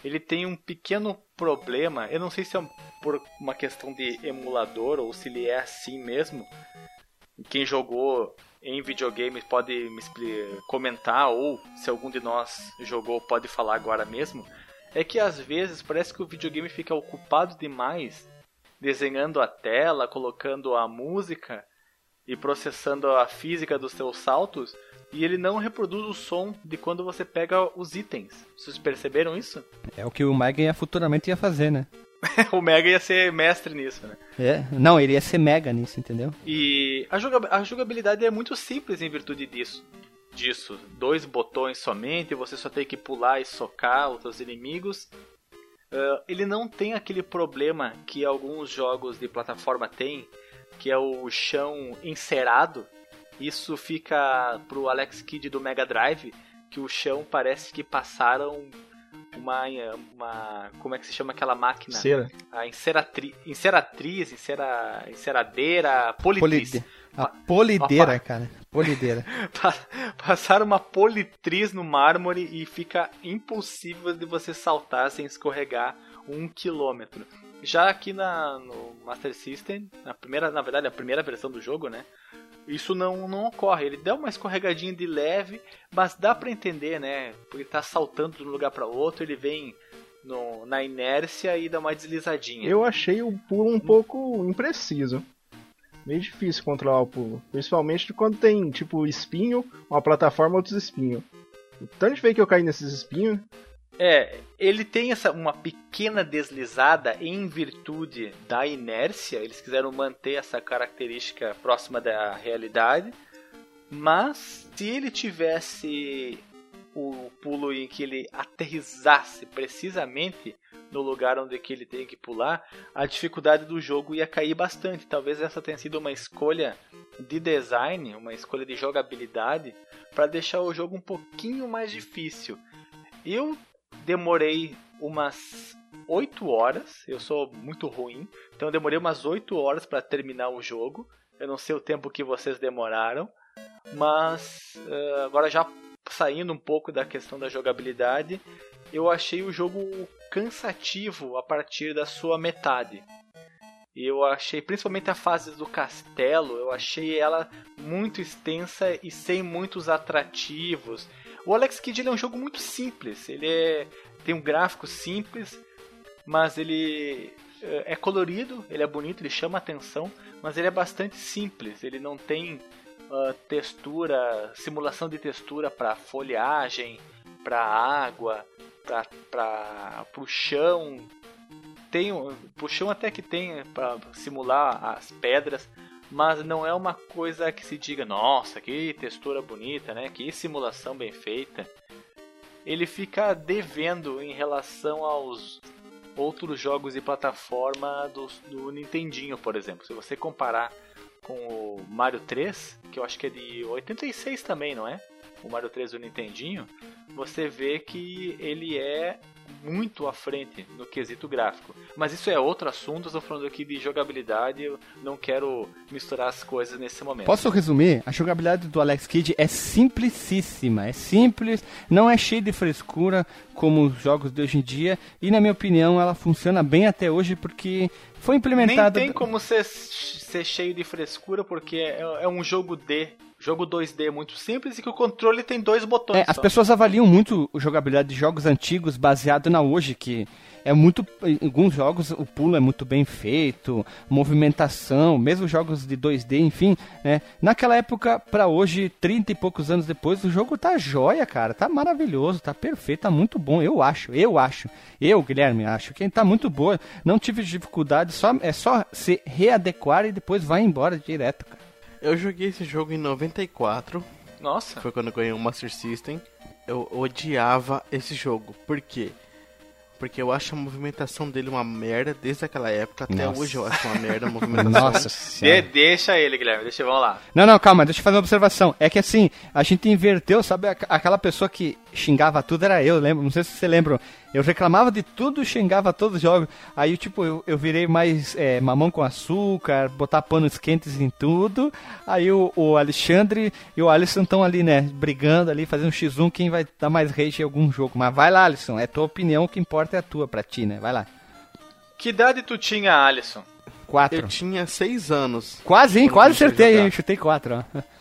ele tem um pequeno problema. Eu não sei se é por uma questão de emulador ou se ele é assim mesmo. Quem jogou em videogame pode me comentar ou se algum de nós jogou pode falar agora mesmo. É que às vezes parece que o videogame fica ocupado demais desenhando a tela, colocando a música e processando a física dos seus saltos e ele não reproduz o som de quando você pega os itens. Vocês perceberam isso? É o que o Mega ia futuramente ia fazer, né? o Mega ia ser mestre nisso, né? É, não, ele ia ser Mega nisso, entendeu? E a, jogabilidade é muito simples em virtude disso. Disso, dois botões somente, você só tem que pular e socar outros inimigos. Uh, ele não tem aquele problema que alguns jogos de plataforma têm, que é o chão encerado. Isso fica pro Alex Kidd do Mega Drive, que o chão parece que passaram uma, uma como é que se chama aquela máquina? Cera. A enceratri, enceratriz, encera, enceradeira, politriz. Polide. A polideira, cara. Polideira. Passaram uma politriz no mármore e fica impossível de você saltar sem escorregar um quilômetro. Já aqui na, no Master System, na primeira, na verdade, a primeira versão do jogo, né? Isso não, não ocorre. Ele dá uma escorregadinha de leve, mas dá para entender, né? Porque tá saltando de um lugar para outro, ele vem no, na inércia e dá uma deslizadinha. Eu achei o pulo um pouco impreciso. Meio difícil controlar o pulo. Principalmente quando tem, tipo, espinho, uma plataforma, outros espinhos. Tanto de vez que eu caí nesses espinhos, é, ele tem essa uma pequena deslizada em virtude da inércia. Eles quiseram manter essa característica próxima da realidade. Mas se ele tivesse o pulo em que ele aterrizasse precisamente no lugar onde que ele tem que pular, a dificuldade do jogo ia cair bastante. Talvez essa tenha sido uma escolha de design, uma escolha de jogabilidade para deixar o jogo um pouquinho mais difícil. Eu demorei umas 8 horas. Eu sou muito ruim, então eu demorei umas 8 horas para terminar o jogo. Eu não sei o tempo que vocês demoraram, mas uh, agora já saindo um pouco da questão da jogabilidade, eu achei o jogo cansativo a partir da sua metade. Eu achei principalmente a fase do castelo, eu achei ela muito extensa e sem muitos atrativos. O Alex Kidd é um jogo muito simples. Ele é, tem um gráfico simples, mas ele é, é colorido, ele é bonito, ele chama atenção, mas ele é bastante simples. Ele não tem uh, textura, simulação de textura para folhagem, para água, para o chão. Tem pro chão até que tem para simular as pedras, mas não é uma coisa que se diga, nossa, que textura bonita, né? Que simulação bem feita. Ele fica devendo em relação aos outros jogos de plataforma do, do Nintendinho, por exemplo. Se você comparar com o Mario 3, que eu acho que é de 86 também, não é? O Mario 3 do Nintendinho, você vê que ele é muito à frente no quesito gráfico. Mas isso é outro assunto, estou falando aqui de jogabilidade, eu não quero misturar as coisas nesse momento. Posso resumir? A jogabilidade do Alex Kidd é simplicíssima, é simples, não é cheia de frescura como os jogos de hoje em dia, e na minha opinião ela funciona bem até hoje porque foi implementada. Nem tem como ser, ser cheio de frescura porque é, é um jogo de jogo 2D muito simples e que o controle tem dois botões. É, as pessoas avaliam muito a jogabilidade de jogos antigos baseado na hoje, que é muito. Em alguns jogos o pulo é muito bem feito, movimentação, mesmo jogos de 2D, enfim, né? Naquela época, para hoje, 30 e poucos anos depois, o jogo tá jóia, cara. Tá maravilhoso, tá perfeito, tá muito bom, eu acho, eu acho. Eu, Guilherme, acho que tá muito boa. Não tive dificuldade, só, é só se readequar e depois vai embora direto, cara. Eu joguei esse jogo em 94. Nossa. Foi quando eu ganhei o Master System. Eu odiava esse jogo. Por quê? Porque eu acho a movimentação dele uma merda desde aquela época. Até Nossa. hoje eu acho uma merda a movimentação. Nossa De, deixa ele, Guilherme, deixa, vamos lá. Não, não, calma, deixa eu fazer uma observação. É que assim, a gente inverteu, sabe? aqu- Aquela pessoa que xingava tudo era eu, lembro. Não sei se você lembra. Eu reclamava de tudo, xingava todos os jogos. Aí, tipo, eu, eu virei mais é, mamão com açúcar, botar panos quentes em tudo. Aí o, o Alexandre e o Alisson estão ali, né? Brigando ali, fazendo um X1 quem vai dar mais rage em algum jogo. Mas vai lá, Alisson. É tua opinião, o que importa é a tua pra ti, né? Vai lá. Que idade tu tinha, Alisson? Quatro. Eu tinha 6 anos. Quase, hein? Quando Quase acertei, hein? Chutei quatro, ó.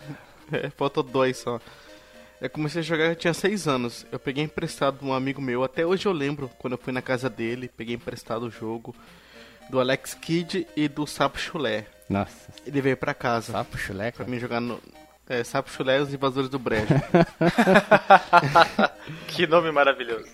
É, faltou dois só. Eu comecei a jogar, eu tinha 6 anos. Eu peguei emprestado de um amigo meu. Até hoje eu lembro quando eu fui na casa dele. Peguei emprestado o jogo do Alex Kidd e do Sapo Chulé. Nossa, Ele veio pra casa sapo chulé, pra mim jogar no. É, Sapo Chulé e os Invasores do Brejo. que nome maravilhoso.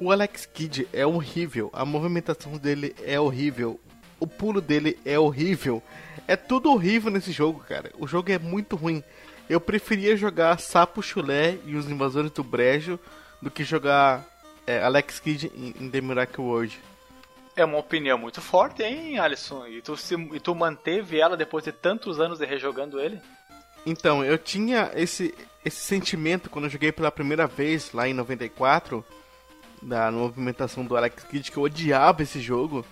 O Alex Kidd é horrível, a movimentação dele é horrível, o pulo dele é horrível. É tudo horrível nesse jogo, cara. O jogo é muito ruim. Eu preferia jogar Sapo Chulé e os Invasores do Brejo do que jogar é, Alex Kidd em, The Miracle World. É uma opinião muito forte, hein, Alisson? E tu, se, e tu manteve ela depois de tantos anos de rejogando ele? Então, eu tinha esse, esse sentimento quando eu joguei pela primeira vez lá em 94, da movimentação do Alex Kidd, que eu odiava esse jogo.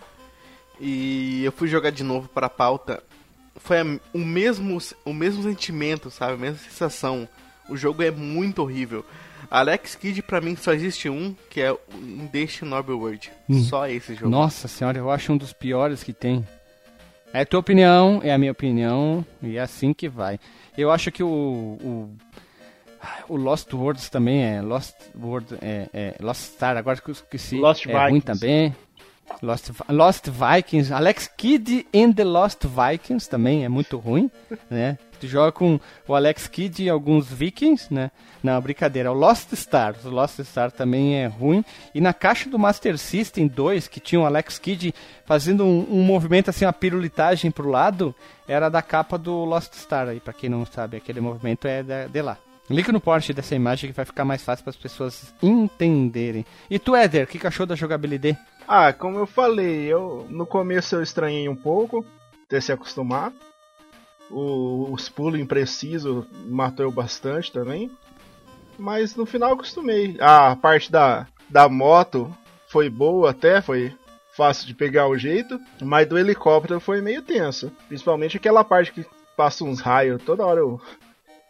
E eu fui jogar de novo para a pauta. Foi o mesmo, o mesmo sentimento, sabe? A mesma sensação. O jogo é muito horrível. Alex Kidd pra mim só existe um, que é o Indation Noble World. Só esse jogo. Nossa senhora, eu acho um dos piores que tem. É tua opinião, é a minha opinião, e é assim que vai. Eu acho que o. O, o Lost Worlds também é. Lost World. É, é Lost Star, agora que eu esqueci. Lost é ruim Vikings. também. Lost, Lost Vikings, Alex Kidd and the Lost Vikings também é muito ruim, né? Tu joga com o Alex Kidd e alguns Vikings, né? Não, brincadeira, o Lost Stars, o Lost Star também é ruim. E na caixa do Master System 2, que tinha o Alex Kidd fazendo um, um movimento assim, uma pirulitagem pro lado, era da capa do Lost Star aí, pra quem não sabe, aquele movimento é da- de lá. Link no post dessa imagem que vai ficar mais fácil para as pessoas entenderem. E tu, Éder, o que, que achou da jogabilidade? Ah, como eu falei, eu no começo eu estranhei um pouco, até se acostumar. O- os pulos imprecisos matou eu bastante também. Mas no final acostumei. A parte da, da moto foi boa até, foi fácil de pegar o jeito. Mas do helicóptero foi meio tenso. Principalmente aquela parte que passa uns raios. Toda hora eu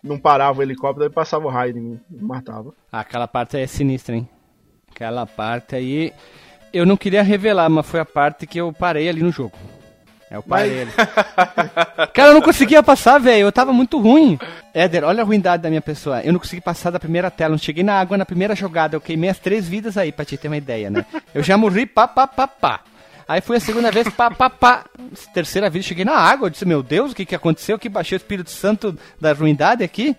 não parava o helicóptero e passava o raio em mim, me matava. Aquela parte é sinistra, hein? Aquela parte aí. Eu não queria revelar, mas foi a parte que eu parei ali no jogo. É, eu parei ali. Cara, eu não conseguia passar, velho. Eu tava muito ruim. Éder, olha a ruindade da minha pessoa. Eu não consegui passar da primeira tela. Não cheguei na água na primeira jogada. Eu queimei as três vidas aí, pra te ter uma ideia, né? Eu já morri pá, pá, pá, pá. Aí fui a segunda vez, pá, pá, pá. Terceira vez, cheguei na água. Eu disse, meu Deus, o que que aconteceu? Que baixei o Espírito Santo da ruindade aqui.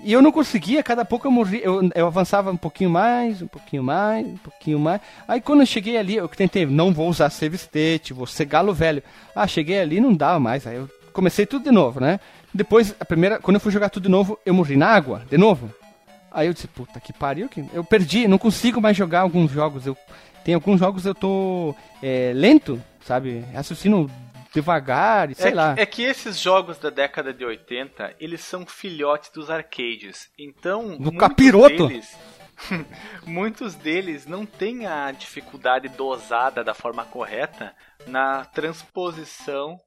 E eu não conseguia, cada pouco eu morri, eu, eu avançava um pouquinho mais, um pouquinho mais, um pouquinho mais. Aí quando eu cheguei ali, eu tentei, não vou usar save state, vou ser galo velho. Ah, cheguei ali, não dava mais. Aí eu comecei tudo de novo, né? Depois, a primeira, quando eu fui jogar tudo de novo, eu morri na água, de novo. Aí eu disse, puta que pariu, que eu perdi, não consigo mais jogar alguns jogos. Eu, tem alguns jogos eu tô é, lento, sabe? Raciocínio devagar, sei é, lá. Que, é que esses jogos da década de 80, eles são filhotes dos arcades. Então, muitos capiroto. deles muitos deles não têm a dificuldade dosada da forma correta na transposição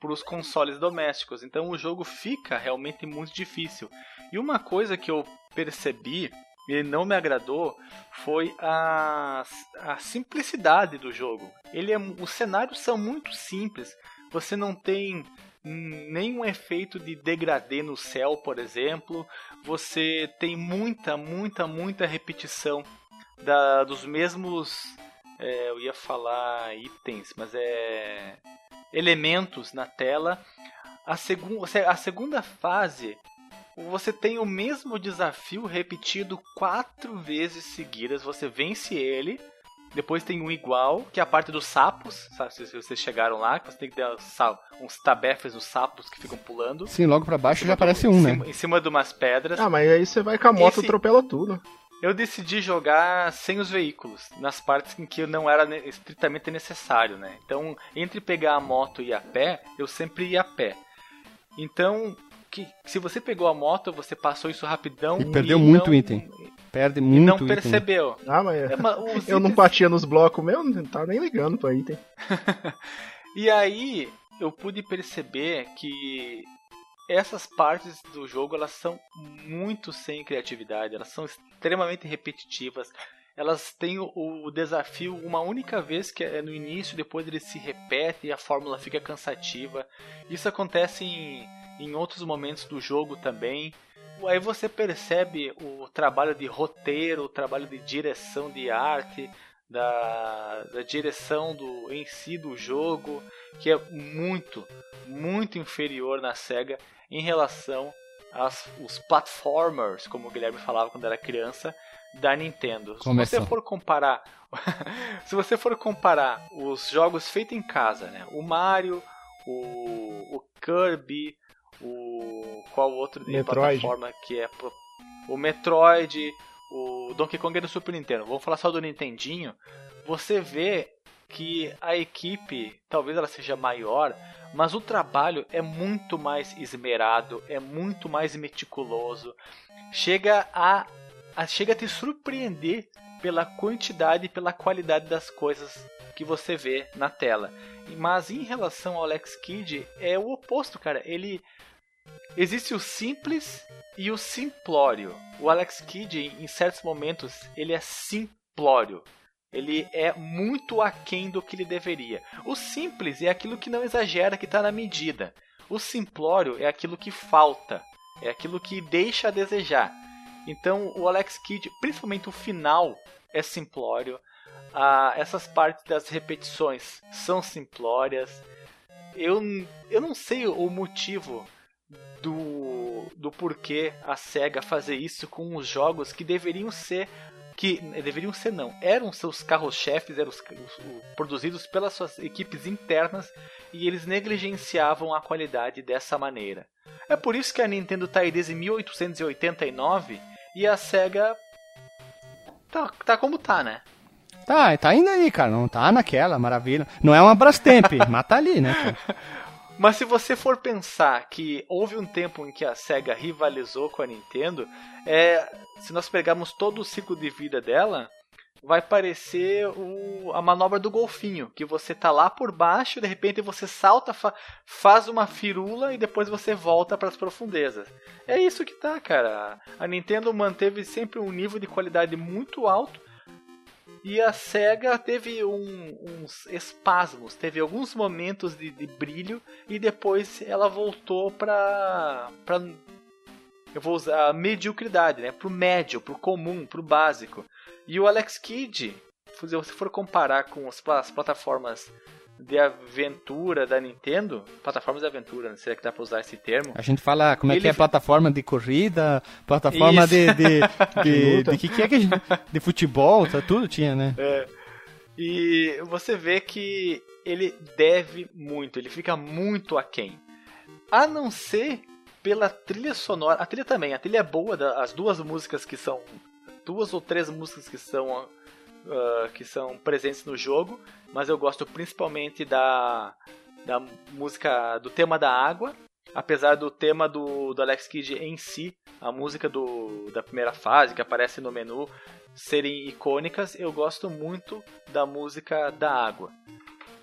para os consoles domésticos. Então o jogo fica realmente muito difícil. E uma coisa que eu percebi e não me agradou foi a, a simplicidade do jogo. Ele é, os cenários são muito simples. Você não tem nenhum efeito de degradê no céu, por exemplo. Você tem muita, muita, muita repetição da, dos mesmos. É, eu ia falar itens, mas é. elementos na tela. A, segu a segunda fase você tem o mesmo desafio repetido quatro vezes seguidas. Você vence ele. Depois tem um igual, que é a parte dos sapos. Sabe, se vocês chegaram lá, que você tem que dar uns tabefes nos sapos que ficam pulando. Sim, logo para baixo já aparece um, né? Em cima de umas pedras. Ah, mas aí você vai com a moto e atropela tudo. Eu decidi jogar sem os veículos, nas partes em que não era estritamente necessário, né? Então, entre pegar a moto e ir a pé, eu sempre ia a pé. Então, que se você pegou a moto, você passou isso rapidão. E perdeu e muito não, item. Perde muito. E não item. percebeu. Ah, mas, é, mas eu itens... não batia nos blocos mesmo, não tava nem ligando pra item. e aí eu pude perceber que essas partes do jogo elas são muito sem criatividade, elas são extremamente repetitivas. Elas têm o, o desafio uma única vez que é no início, depois ele se repete e a fórmula fica cansativa. Isso acontece em em outros momentos do jogo também. Aí você percebe o trabalho de roteiro, o trabalho de direção de arte, da, da direção do em si do jogo, que é muito, muito inferior na SEGA em relação aos os platformers, como o Guilherme falava quando era criança, da Nintendo. Começou. Se você for comparar, se você for comparar os jogos feitos em casa, né? O Mario, o, o Kirby, o qual outro de Metroid. plataforma que é o Metroid, o Donkey Kong é do Super Nintendo. Vamos falar só do Nintendinho. Você vê que a equipe, talvez ela seja maior, mas o trabalho é muito mais esmerado, é muito mais meticuloso. Chega a, a chega a te surpreender pela quantidade e pela qualidade das coisas que você vê na tela. Mas em relação ao Alex Kidd, é o oposto, cara. Ele Existe o simples e o simplório. O Alex Kidd, em certos momentos, ele é simplório. Ele é muito aquém do que ele deveria. O simples é aquilo que não exagera, que está na medida. O simplório é aquilo que falta, é aquilo que deixa a desejar. Então, o Alex Kidd, principalmente o final, é simplório. Ah, essas partes das repetições são simplórias. Eu, eu não sei o motivo do, do porquê a SEGA fazer isso com os jogos que deveriam ser que deveriam ser não, eram seus carros-chefes, eram os, os, os, produzidos pelas suas equipes internas e eles negligenciavam a qualidade dessa maneira. É por isso que a Nintendo está aí desde 1889 e a SEGA tá, tá como tá, né? Tá, tá indo aí, cara, não tá naquela maravilha. Não é uma Brastemp, mas tá ali, né? Cara? Mas se você for pensar que houve um tempo em que a SEGA rivalizou com a Nintendo, é, se nós pegarmos todo o ciclo de vida dela, vai parecer o, a manobra do golfinho, que você tá lá por baixo, de repente você salta, fa, faz uma firula e depois você volta para as profundezas. É isso que tá, cara. A Nintendo manteve sempre um nível de qualidade muito alto e a SEGA teve um, uns espasmos, teve alguns momentos de, de, brilho e depois ela voltou para para eu vou usar a mediocridade, né? Pro médio, pro comum, pro básico. E o Alex Kidd, se você for comparar com as plataformas de aventura da Nintendo, plataformas de aventura, não sei se dá pra usar esse termo. A gente fala como é que é plataforma de corrida, plataforma Isso. de de, de, de, que, que é que gente, de futebol, tá, tudo tinha, né? É. E você vê que ele deve muito, ele fica muito aquém. A não ser pela trilha sonora, a trilha também, a trilha é boa, as duas músicas que são duas ou três músicas que são uh, que são presentes no jogo, mas eu gosto principalmente da, da música do tema da água, apesar do tema do, do Alex Kidd em si a música do, da primeira fase que aparece no menu serem icônicas, eu gosto muito da música da água.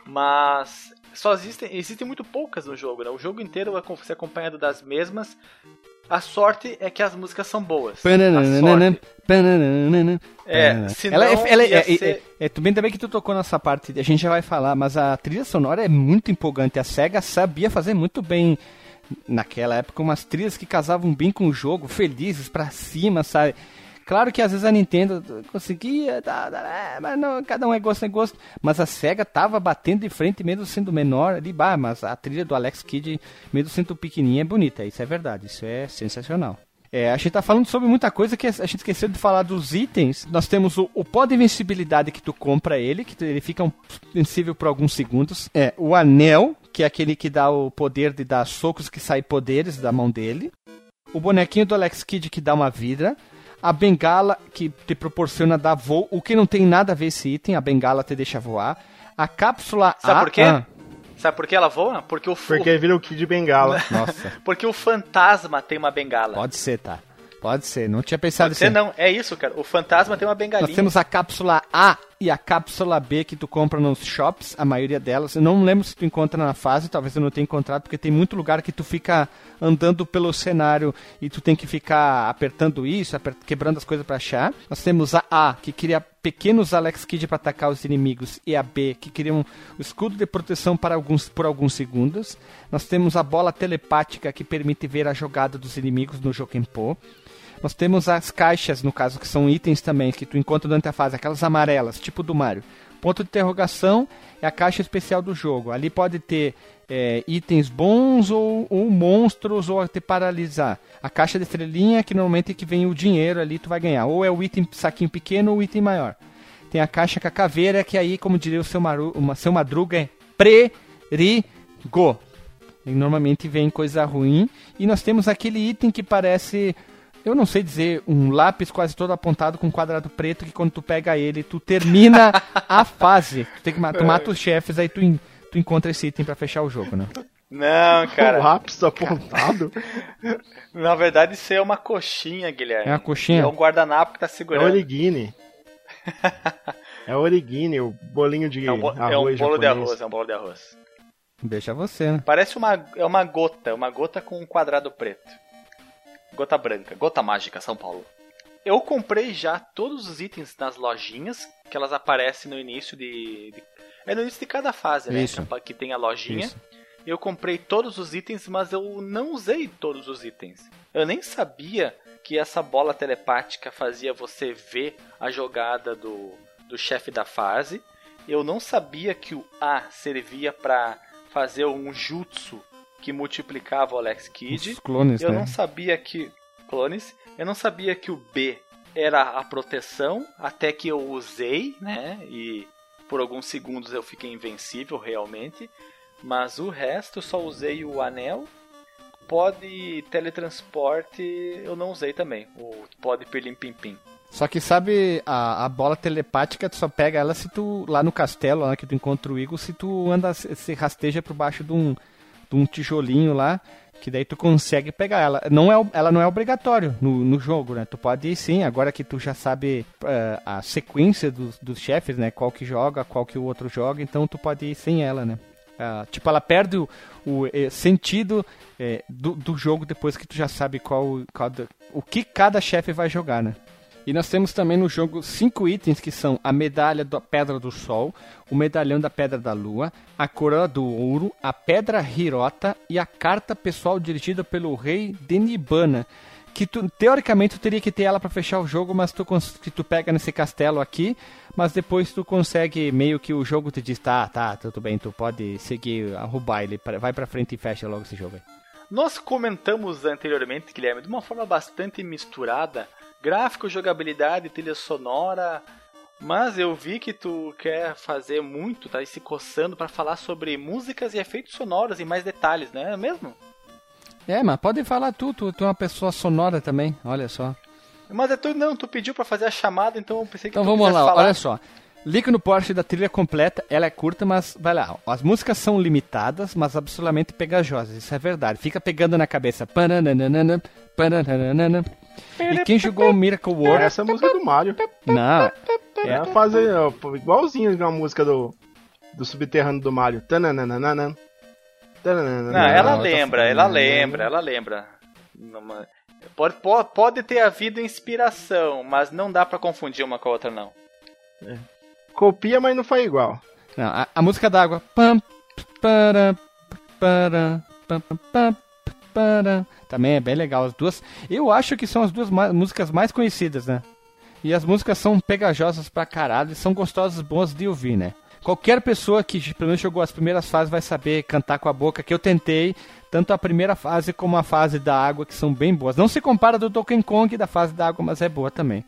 Mas só existem, existem muito poucas no jogo, né? O jogo inteiro vai ser acompanhado das mesmas. A sorte é que as músicas são boas. É, senão ela é, ela é, é, ser... é, é, bem também que tu tocou nessa parte, a gente já vai falar, mas a trilha sonora é muito empolgante. A SEGA sabia fazer muito bem naquela época umas trilhas que casavam bem com o jogo, felizes pra cima, sabe? Claro que às vezes a Nintendo conseguia, tá, tá, é, mas não, cada um é gosto, é gosto. Mas a SEGA tava batendo de frente, mesmo sendo menor ali, bah, mas a trilha do Alex Kidd, mesmo sendo pequenininha, é bonita. Isso é verdade, isso é sensacional. É, a gente tá falando sobre muita coisa que a gente esqueceu de falar dos itens. Nós temos o, o pó de invencibilidade que tu compra ele, que ele fica invencível por alguns segundos. É, o anel, que é aquele que dá o poder de dar socos que sai poderes da mão dele. O bonequinho do Alex Kidd que dá uma vida a bengala que te proporciona dar voo, o que não tem nada a ver esse item, a bengala te deixa voar. A cápsula Sabe A, por quê? Ah, Sabe por que ela voa? Porque o Porque ele vira o Kid Bengala. nossa, porque o fantasma tem uma bengala. pode ser, tá? Pode ser, não tinha pensado Pode ser assim. não, é isso, cara. O fantasma tem uma bengalinha. Nós temos a cápsula A e a cápsula B que tu compra nos shops, a maioria delas. Eu não lembro se tu encontra na fase, talvez eu não tenha encontrado, porque tem muito lugar que tu fica andando pelo cenário e tu tem que ficar apertando isso, quebrando as coisas pra achar. Nós temos a A, que cria pequenos Alex Kidd para atacar os inimigos, e a B, que cria um escudo de proteção para alguns, por alguns segundos. Nós temos a bola telepática, que permite ver a jogada dos inimigos no Jokenpô. Nós temos as caixas, no caso, que são itens também, que tu encontra durante a fase, aquelas amarelas, tipo do Mario. Ponto de interrogação é a caixa especial do jogo. Ali pode ter é, itens bons ou, ou monstros ou te paralisar. A caixa de estrelinha, que normalmente é que vem o dinheiro ali, tu vai ganhar. Ou é o item saquinho pequeno ou o item maior. Tem a caixa com a caveira, que aí, como diria o seu, Maru, uma, seu Madruga, é perigo. E normalmente vem coisa ruim. E nós temos aquele item que parece, eu não sei dizer, um lápis quase todo apontado com um quadrado preto que quando tu pega ele, tu termina a fase. Tu, tem que, ma- tu mata os chefes, aí tu, en- tu encontra esse item pra fechar o jogo, né? Não, o cara. lápis apontado. Na verdade, isso é uma coxinha, Guilherme. É uma coxinha? É um guardanapo que tá É segurando. origine. É origine, o bolinho de É um, bo- arroz é um bolo de japonês. arroz, é um bolo de arroz. Deixa você, né? Parece uma, é uma gota, é uma gota com um quadrado preto. Gota branca, gota mágica, São Paulo. Eu comprei já todos os itens nas lojinhas, que elas aparecem no início de. de- é no início de cada fase, né? Isso. Que tem a lojinha. Isso. Eu comprei todos os itens, mas eu não usei todos os itens. Eu nem sabia que essa bola telepática fazia você ver a jogada do, do chefe da fase. Eu não sabia que o A servia pra fazer um jutsu que multiplicava o Alex Kidd. Os clones, Eu né? não sabia que. Clones. Eu não sabia que o B era a proteção, até que eu usei, né? E por alguns segundos eu fiquei invencível realmente. Mas o resto eu só usei o anel. Pod teletransporte eu não usei também. O pod pirlim pim pim. Só que sabe, a, a bola telepática, tu só pega ela se tu, lá no castelo, lá que tu encontra o Eagle, se tu anda, se rasteja por baixo de um, de um tijolinho lá, que daí tu consegue pegar ela. Não é, ela não é obrigatório no, no jogo, né? Tu pode ir sim, agora que tu já sabe eh, a sequência dos, dos chefes, né? Qual que joga, qual que o outro joga, então tu pode ir sem ela, né? Ah, tipo, ela perde o, o, eh, sentido eh, do, do jogo depois que tu já sabe qual, qual o que cada chefe vai jogar, né? E nós temos também no jogo cinco itens que são a medalha da Pedra do Sol, o medalhão da Pedra da Lua, a coroa do Ouro, a Pedra Hirota e a carta pessoal dirigida pelo rei Denibana. Que tu, teoricamente tu teria que ter ela para fechar o jogo, mas tu, que tu pega nesse castelo aqui, mas depois tu consegue meio que o jogo te diz, tá, tá, tudo bem, tu pode seguir baile, pra- vai pra frente e fecha logo esse jogo aí. Nós comentamos anteriormente, Guilherme, de uma forma bastante misturada, gráfico, jogabilidade, trilha sonora, mas eu vi que tu quer fazer muito, tá aí se coçando para falar sobre músicas e efeitos sonoros e mais detalhes, não é mesmo? É, mas pode falar tu, tu, tu é uma pessoa sonora também, olha só. Mas é tu não, tu pediu para fazer a chamada, então eu pensei que Então tu vamos lá, falar. olha só. Link no Porsche da trilha completa, ela é curta, mas vai lá. As músicas são limitadas, mas absolutamente pegajosas, isso é verdade. Fica pegando na cabeça. Pananana, pananana. E quem jogou Miracle World? Essa é a música do Mario. Não, É fazer ó, igualzinho a música do, do subterrâneo do Mario. Tananana. Tananana. Não, ela lembra, ela lembra, ela lembra. Pode, pode, pode ter havido inspiração, mas não dá pra confundir uma com a outra, não. Copia, mas não faz igual. Não, a, a música d'água. Pam, para, para, pam, pam, pam, para. Também é bem legal. As duas. Eu acho que são as duas músicas mais conhecidas, né? E as músicas são pegajosas pra caralho e são gostosas, boas de ouvir, né? Qualquer pessoa que pelo menos jogou as primeiras fases vai saber cantar com a boca, que eu tentei, tanto a primeira fase como a fase da água, que são bem boas. Não se compara do Donkey Kong da fase da água, mas é boa também.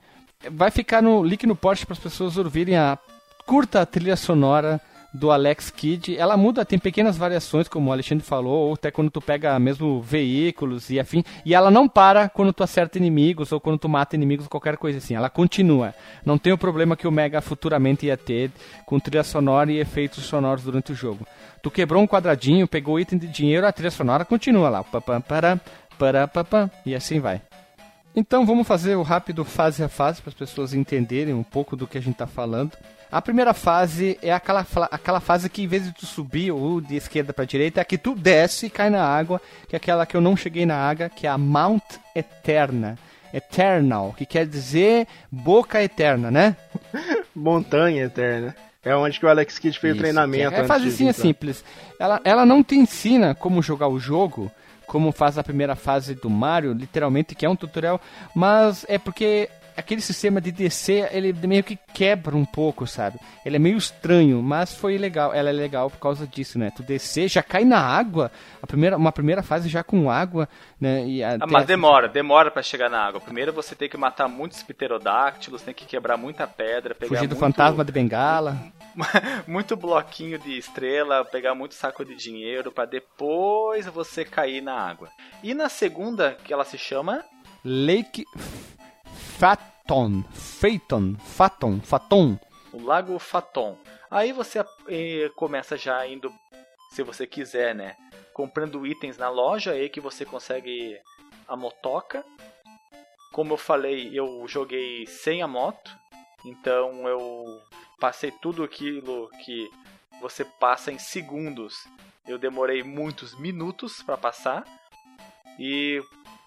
Vai ficar no link no post para as pessoas ouvirem a curta trilha sonora do Alex Kidd. Ela muda, tem pequenas variações, como o Alexandre falou, ou até quando tu pega mesmo veículos e afim. E ela não para quando tu acerta inimigos ou quando tu mata inimigos, qualquer coisa assim. Ela continua. Não tem o problema que o Mega futuramente ia ter com trilha sonora e efeitos sonoros durante o jogo. Tu quebrou um quadradinho, pegou item de dinheiro, a trilha sonora continua lá. Pará, pará, pá, pá, e assim vai. Então vamos fazer o rápido fase a fase para as pessoas entenderem um pouco do que a gente está falando. A primeira fase é aquela, aquela fase que em vez de tu subir ou de esquerda para direita, é a que tu desce e cai na água, que é aquela que eu não cheguei na água, que é a Mount Eterna. Eternal, que quer dizer boca eterna, né? Montanha Eterna. É onde que o Alex Kidd fez o treinamento. É, é fasezinha simples. Ela, ela não te ensina como jogar o jogo, como faz a primeira fase do Mario, literalmente, que é um tutorial, mas é porque aquele sistema de descer, ele meio que quebra um pouco, sabe? Ele é meio estranho, mas foi legal. Ela é legal por causa disso, né? Tu descer, já cai na água, a primeira, uma primeira fase já com água, né? E Ah, mas demora, demora pra chegar na água. Primeiro você tem que matar muitos pterodáctilos, tem que quebrar muita pedra, pegar Fugir do muito, fantasma de bengala. muito bloquinho de estrela, pegar muito saco de dinheiro pra depois você cair na água. E na segunda, que ela se chama Lake Faton. Phaeton. Faton. Faton. o Lago Faton. Aí você eh, começa já indo, se você quiser, né? Comprando itens na loja, aí que você consegue a motoca. Como eu falei, eu joguei sem a moto, então eu passei tudo aquilo que você passa em segundos. Eu demorei muitos minutos para passar e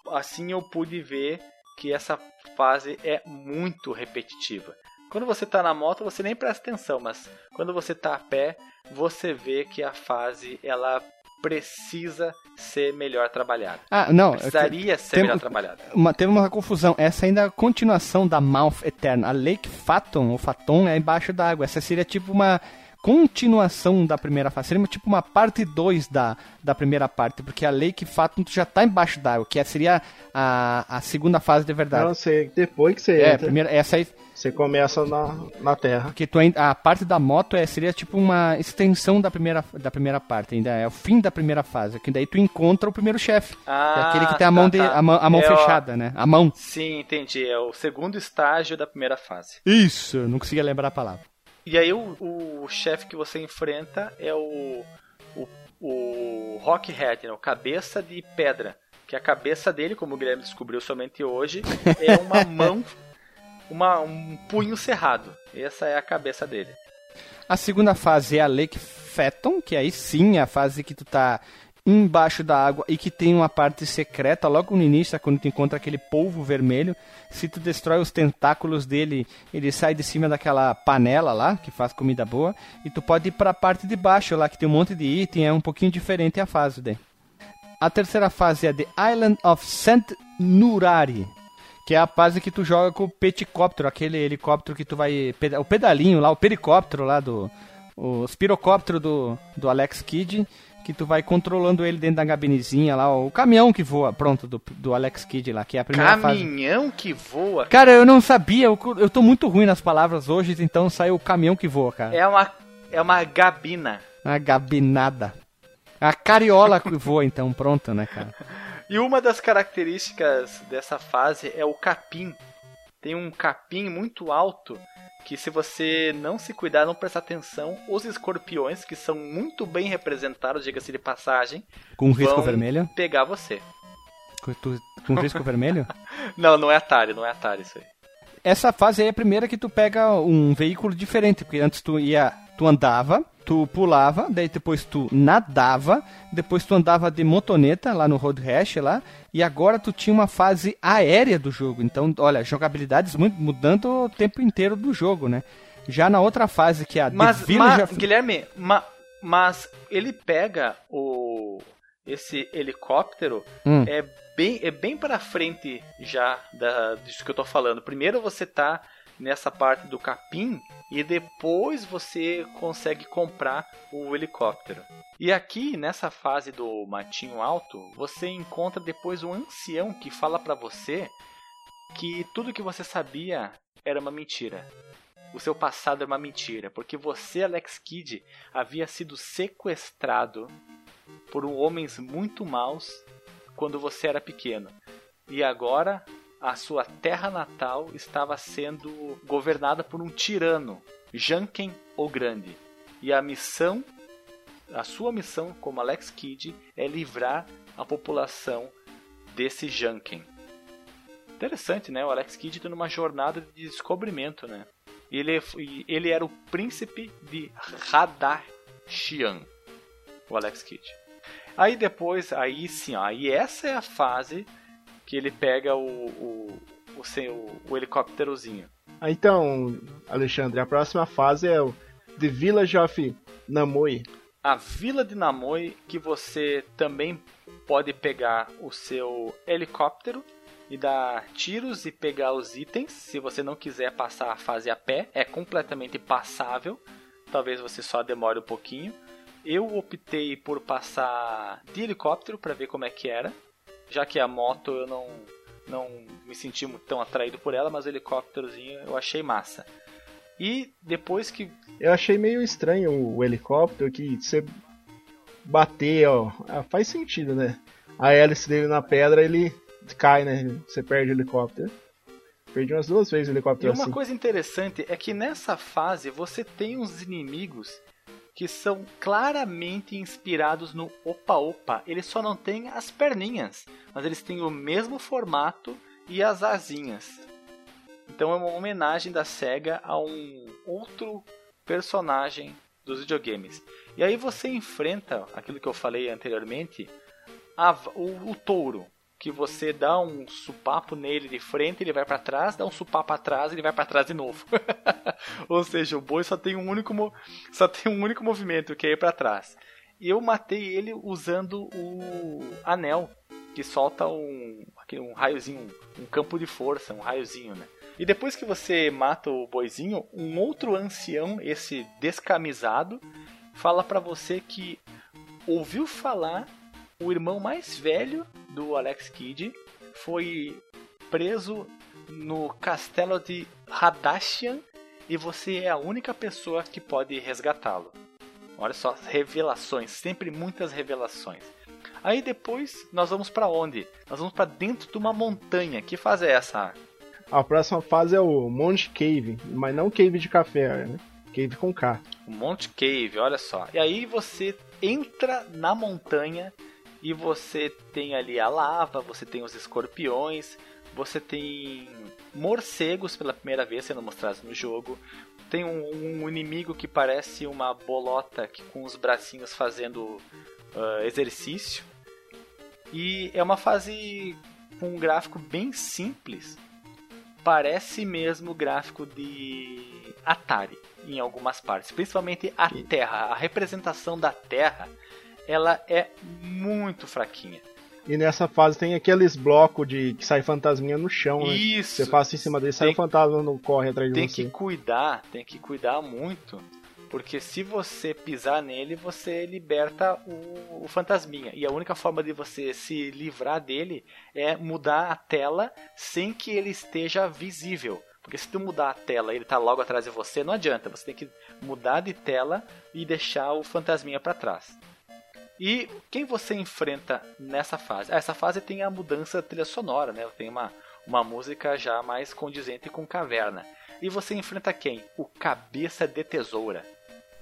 assim eu pude ver que essa fase é muito repetitiva. Quando você está na moto, você nem presta atenção, mas quando você está a pé, você vê que a fase ela precisa ser melhor trabalhada. Ah, não. Precisaria ser tem- melhor trabalhada. uma, teve uma confusão. Essa ainda é a continuação da Mouth Eterna. A Lake Faton, ou Faton, é embaixo da água. Essa seria tipo uma continuação da primeira fase. Seria tipo uma parte 2 da, da primeira parte. Porque a Lake Faton tu já tá embaixo da água, que seria a, a segunda fase de verdade. Não sei, depois que você é, entra, primeira, essa aí. você começa na, na Terra. Porque tu, a parte da moto é, seria tipo uma extensão da primeira, da primeira parte, ainda é o fim da primeira fase. Que daí tu encontra o primeiro chefe. que é aquele que tem a Ah, mão, tá, de, tá. a mão, a mão É, fechada, né? A mão. Sim, entendi. É o segundo estágio da primeira fase. Isso, eu não conseguia lembrar a palavra. E aí o, o chefe que você enfrenta é o, o, o Rockhead, né? o cabeça de pedra. Que a cabeça dele, como o Guilherme descobriu somente hoje, é uma mão, uma, um punho cerrado. Essa é a cabeça dele. A segunda fase é a Lake Phaeton, que aí sim é a fase que tu tá embaixo da água e que tem uma parte secreta logo no início, é quando tu encontra aquele polvo vermelho. Se tu destrói os tentáculos dele, ele sai de cima daquela panela lá, que faz comida boa, e tu pode ir pra parte de baixo lá, que tem um monte de item, é um pouquinho diferente a fase daí. A terceira fase é The Island of Saint Nurari, que é a fase que tu joga com o peticóptero, aquele helicóptero que tu vai. O pedalinho lá, o pericóptero lá do. O pirocóptero do, do Alex Kidd, que tu vai controlando ele dentro da gabinezinha lá, o caminhão que voa, pronto, do, do Alex Kidd lá, que é a primeira fase. Caminhão que voa. Cara, eu não sabia, eu, eu tô muito ruim nas palavras hoje, então saiu o caminhão que voa, cara. É uma, é uma gabina. A gabinada. A cariola que voa, então, pronto, né, cara? E uma das características dessa fase é o capim. Tem um capim muito alto que se você não se cuidar, não prestar atenção, os escorpiões, que são muito bem representados, diga-se de passagem, Com risco vão vermelho? pegar você. Com, tu- com risco vermelho? Não, não é Atari, não é Atari isso aí. Essa fase aí é a primeira que tu pega um veículo diferente, porque antes tu ia, tu andava, tu pulava, daí depois tu nadava, depois tu andava de motoneta lá no Road Rash lá, e agora tu tinha uma fase aérea do jogo. Então, olha, jogabilidades muito mudando o tempo inteiro do jogo, né? Já na outra fase que é a Mas, Village ma- of- Guilherme, ma- mas ele pega o esse helicóptero Hum. é bem é bem para frente já da disso que eu tô falando. Primeiro você tá nessa parte do capim e depois você consegue comprar o helicóptero. E aqui nessa fase do matinho alto, você encontra depois um ancião que fala para você que tudo que você sabia era uma mentira o seu passado é uma mentira, porque você, Alex Kidd, havia sido sequestrado por homens muito maus quando você era pequeno. E agora a sua terra natal estava sendo governada por um tirano, Janken o Grande. E a missão, a sua missão como Alex Kidd é livrar a população desse Janken. Interessante, né? O Alex Kidd está numa jornada de descobrimento, né? Ele, e ele era o príncipe de Radashian, o Alex Kidd. Aí depois, aí sim, aí essa é a fase que ele pega o, o, o, seu, o helicópterozinho. Ah, Então, Alexandre, a próxima fase é o The Village of Namoi. A Vila de Namoi, que você também pode pegar o seu helicóptero e dar tiros e pegar os itens. Se você não quiser passar a fase a pé, é completamente passável. Talvez você só demore um pouquinho. Eu optei por passar de helicóptero para ver como é que era, já que a moto eu não não me senti tão atraído por ela, mas o helicópterozinho eu achei massa. E depois que Eu achei meio estranho o helicóptero que você bater, ó, ah, faz sentido, né? A hélice dele na pedra, ele cai, né? Você perde o helicóptero. Perdi umas duas vezes o E helicóptero uma assim. coisa interessante é que nessa fase você tem uns inimigos que são claramente inspirados no Opa Opa. Eles só não têm as perninhas, mas eles têm o mesmo formato e as asinhas. Então é uma homenagem da SEGA a um outro personagem dos videogames. E aí você enfrenta aquilo que eu falei anteriormente, a- o, o touro, que você dá um supapo nele de frente, ele vai para trás, dá um supapo atrás, ele vai para trás de novo. Ou seja, o boi só tem um único só tem um único movimento, que é ir para trás. E eu matei ele usando o anel que solta um um raiozinho, um campo de força, um raiozinho, né? E depois que você mata o boizinho, um outro ancião, esse descamisado, fala para você que ouviu falar o irmão mais velho do Alex Kidd foi preso no castelo de Hadashian e você é a única pessoa que pode resgatá-lo. Olha só, revelações, sempre muitas revelações. Aí depois nós vamos para onde? Nós vamos para dentro de uma montanha. Que fase é essa? A próxima fase é o Monte Cave, mas não Cave de café, né? Cave com K. O Monte Cave, olha só. E aí você entra na montanha e você tem ali a lava, você tem os escorpiões, você tem morcegos pela primeira vez sendo mostrados no jogo. Tem um, um inimigo que parece uma bolota que, com os bracinhos fazendo ah, exercício. E é uma fase com um gráfico bem simples. Parece mesmo gráfico de Atari em algumas partes, principalmente a Terra. A representação da Terra, ela é muito fraquinha. E nessa fase tem aqueles blocos de que sai fantasminha no chão, né? Isso. Você passa em cima dele, sai Tem- o fantasma não corre atrás de tem você. que cuidar, tem que cuidar muito, porque se você pisar nele, você liberta o, o fantasminha. E a única forma de você se livrar dele é mudar a tela sem que ele esteja visível. Porque se tu mudar a tela e ele tá logo atrás de você, não adianta. Você tem que mudar de tela e deixar o fantasminha para trás. E quem você enfrenta nessa fase? Ah, essa fase tem a mudança da trilha sonora, né? Tem uma, uma música já mais condizente com caverna. e você enfrenta quem? O cabeça de tesoura.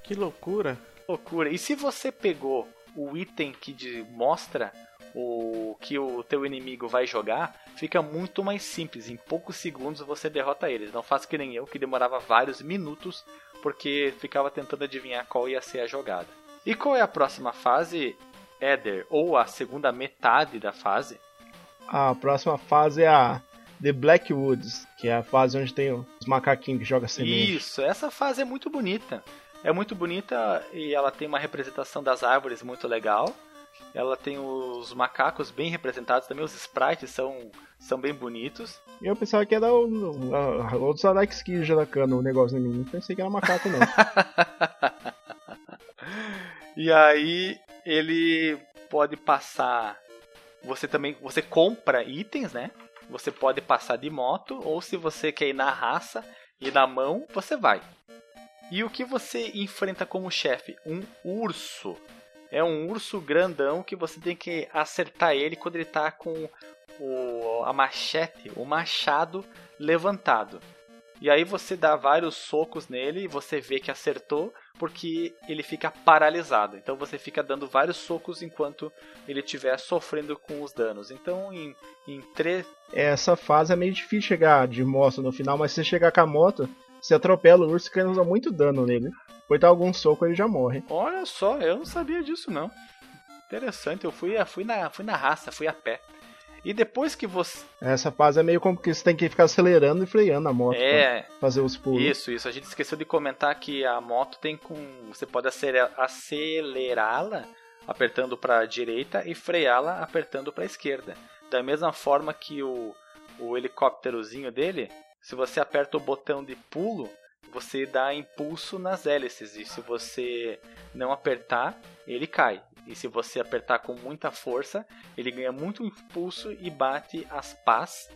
Que loucura. Loucura. E se você pegou o item que mostra o que o teu inimigo vai jogar, fica muito mais simples. Em poucos segundos você derrota eles. Não faça que nem eu, que demorava vários minutos porque ficava tentando adivinhar qual ia ser a jogada. E qual é a próxima fase, Eder? Ou a segunda metade da fase? A próxima fase é a The Black Woods, que é a fase onde tem os macaquinhos que jogam semente. Isso, essa fase é muito bonita. É muito bonita e ela tem uma representação das árvores muito legal. Ela tem os macacos bem representados também, os sprites são, são bem bonitos. Eu pensava que era o, a, outros Alex Kidd jogando o negócio em mim. Não pensei que era macaco, não. E aí ele pode passar. Você também. Você compra itens, né? Você pode passar de moto, ou se você quer ir na raça e na mão, você vai. E o que você enfrenta como chefe? Um urso. É um urso grandão que você tem que acertar ele quando ele tá com o, a machete, o machado levantado. E aí você dá vários socos nele e você vê que acertou porque ele fica paralisado. Então você fica dando vários socos enquanto ele estiver sofrendo com os danos. Então em, em três. Essa fase é meio difícil chegar de moto no final, mas se você chegar com a moto, você atropela o urso que causa muito dano nele. Por dar algum soco ele já morre. Olha só, eu não sabia disso não. Interessante, eu fui, fui, na, fui na raça, fui a pé. E depois que você. Essa fase é meio como que você tem que ficar acelerando e freando a moto É, pra fazer os pulos. Isso, isso. A gente esqueceu de comentar que a moto tem com. Você pode acele- acelerá-la apertando para a direita e freá-la apertando para a esquerda. Da mesma forma que o, o helicópterozinho dele, se você aperta o botão de pulo, você dá impulso nas hélices. E se você não apertar, ele cai. E se você apertar com muita força, ele ganha muito impulso e bate as pás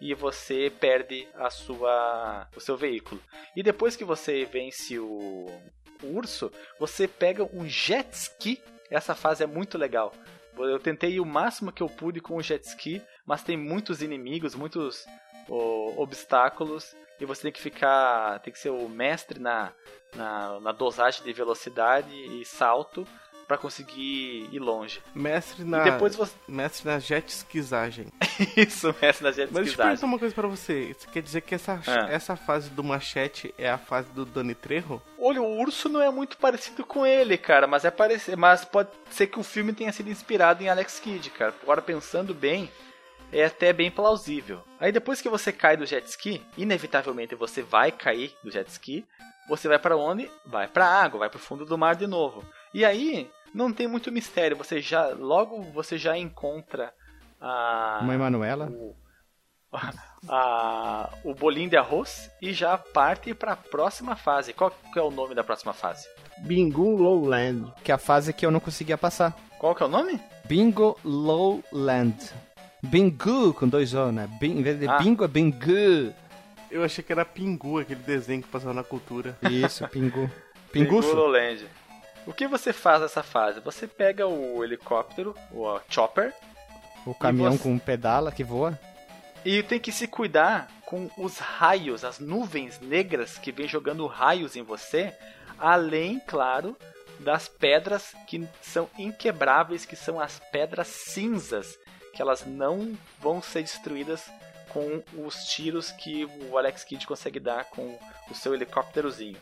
e você perde a sua o seu veículo. E depois que você vence o, o urso, você pega um jet ski. Essa fase é muito legal. Eu tentei o máximo que eu pude com o jet ski, mas tem muitos inimigos, muitos obstáculos e você tem que ficar, tem que ser o mestre na, na, na dosagem de velocidade e salto para conseguir ir longe. Mestre na, E depois você mestre na jet skizagem. isso, mestre na jet Mas deixa eu skizagem. perguntar uma coisa pra você. Isso quer dizer que essa, Ah. essa fase do machete é a fase do Dani Trejo? Olha, o urso não é muito parecido com ele, cara, mas é parecido, mas pode ser que o filme tenha sido inspirado em Alex Kidd, cara. Agora pensando bem, é até bem plausível. Aí depois que você cai do jet ski, inevitavelmente você vai cair do jet ski. Você vai pra onde? Vai pra água, vai pro fundo do mar de novo. E aí não tem muito mistério, você já logo você já encontra a Mãe Manuela. o, a- o bolinho de arroz e já parte para a próxima fase. Qual que é o nome da próxima fase? Bingo Lowland. Que é a fase que eu não conseguia passar. Qual que é o nome? Bingo Lowland. Bingo com dois O, né? Bin, em vez de Ah. bingo é bingo. Eu achei que era Pingu, aquele desenho que passava na cultura. Isso, pingu. Pinguço. Pinguloland. O que você faz nessa fase? Você pega o helicóptero, o chopper, O caminhão você- com pedala que voa. e tem que se cuidar com os raios, as nuvens negras que vem jogando raios em você, além, claro, das pedras que são inquebráveis, que são as pedras cinzas, que elas não vão ser destruídas com os tiros que o Alex Kidd consegue dar com o seu helicópterozinho.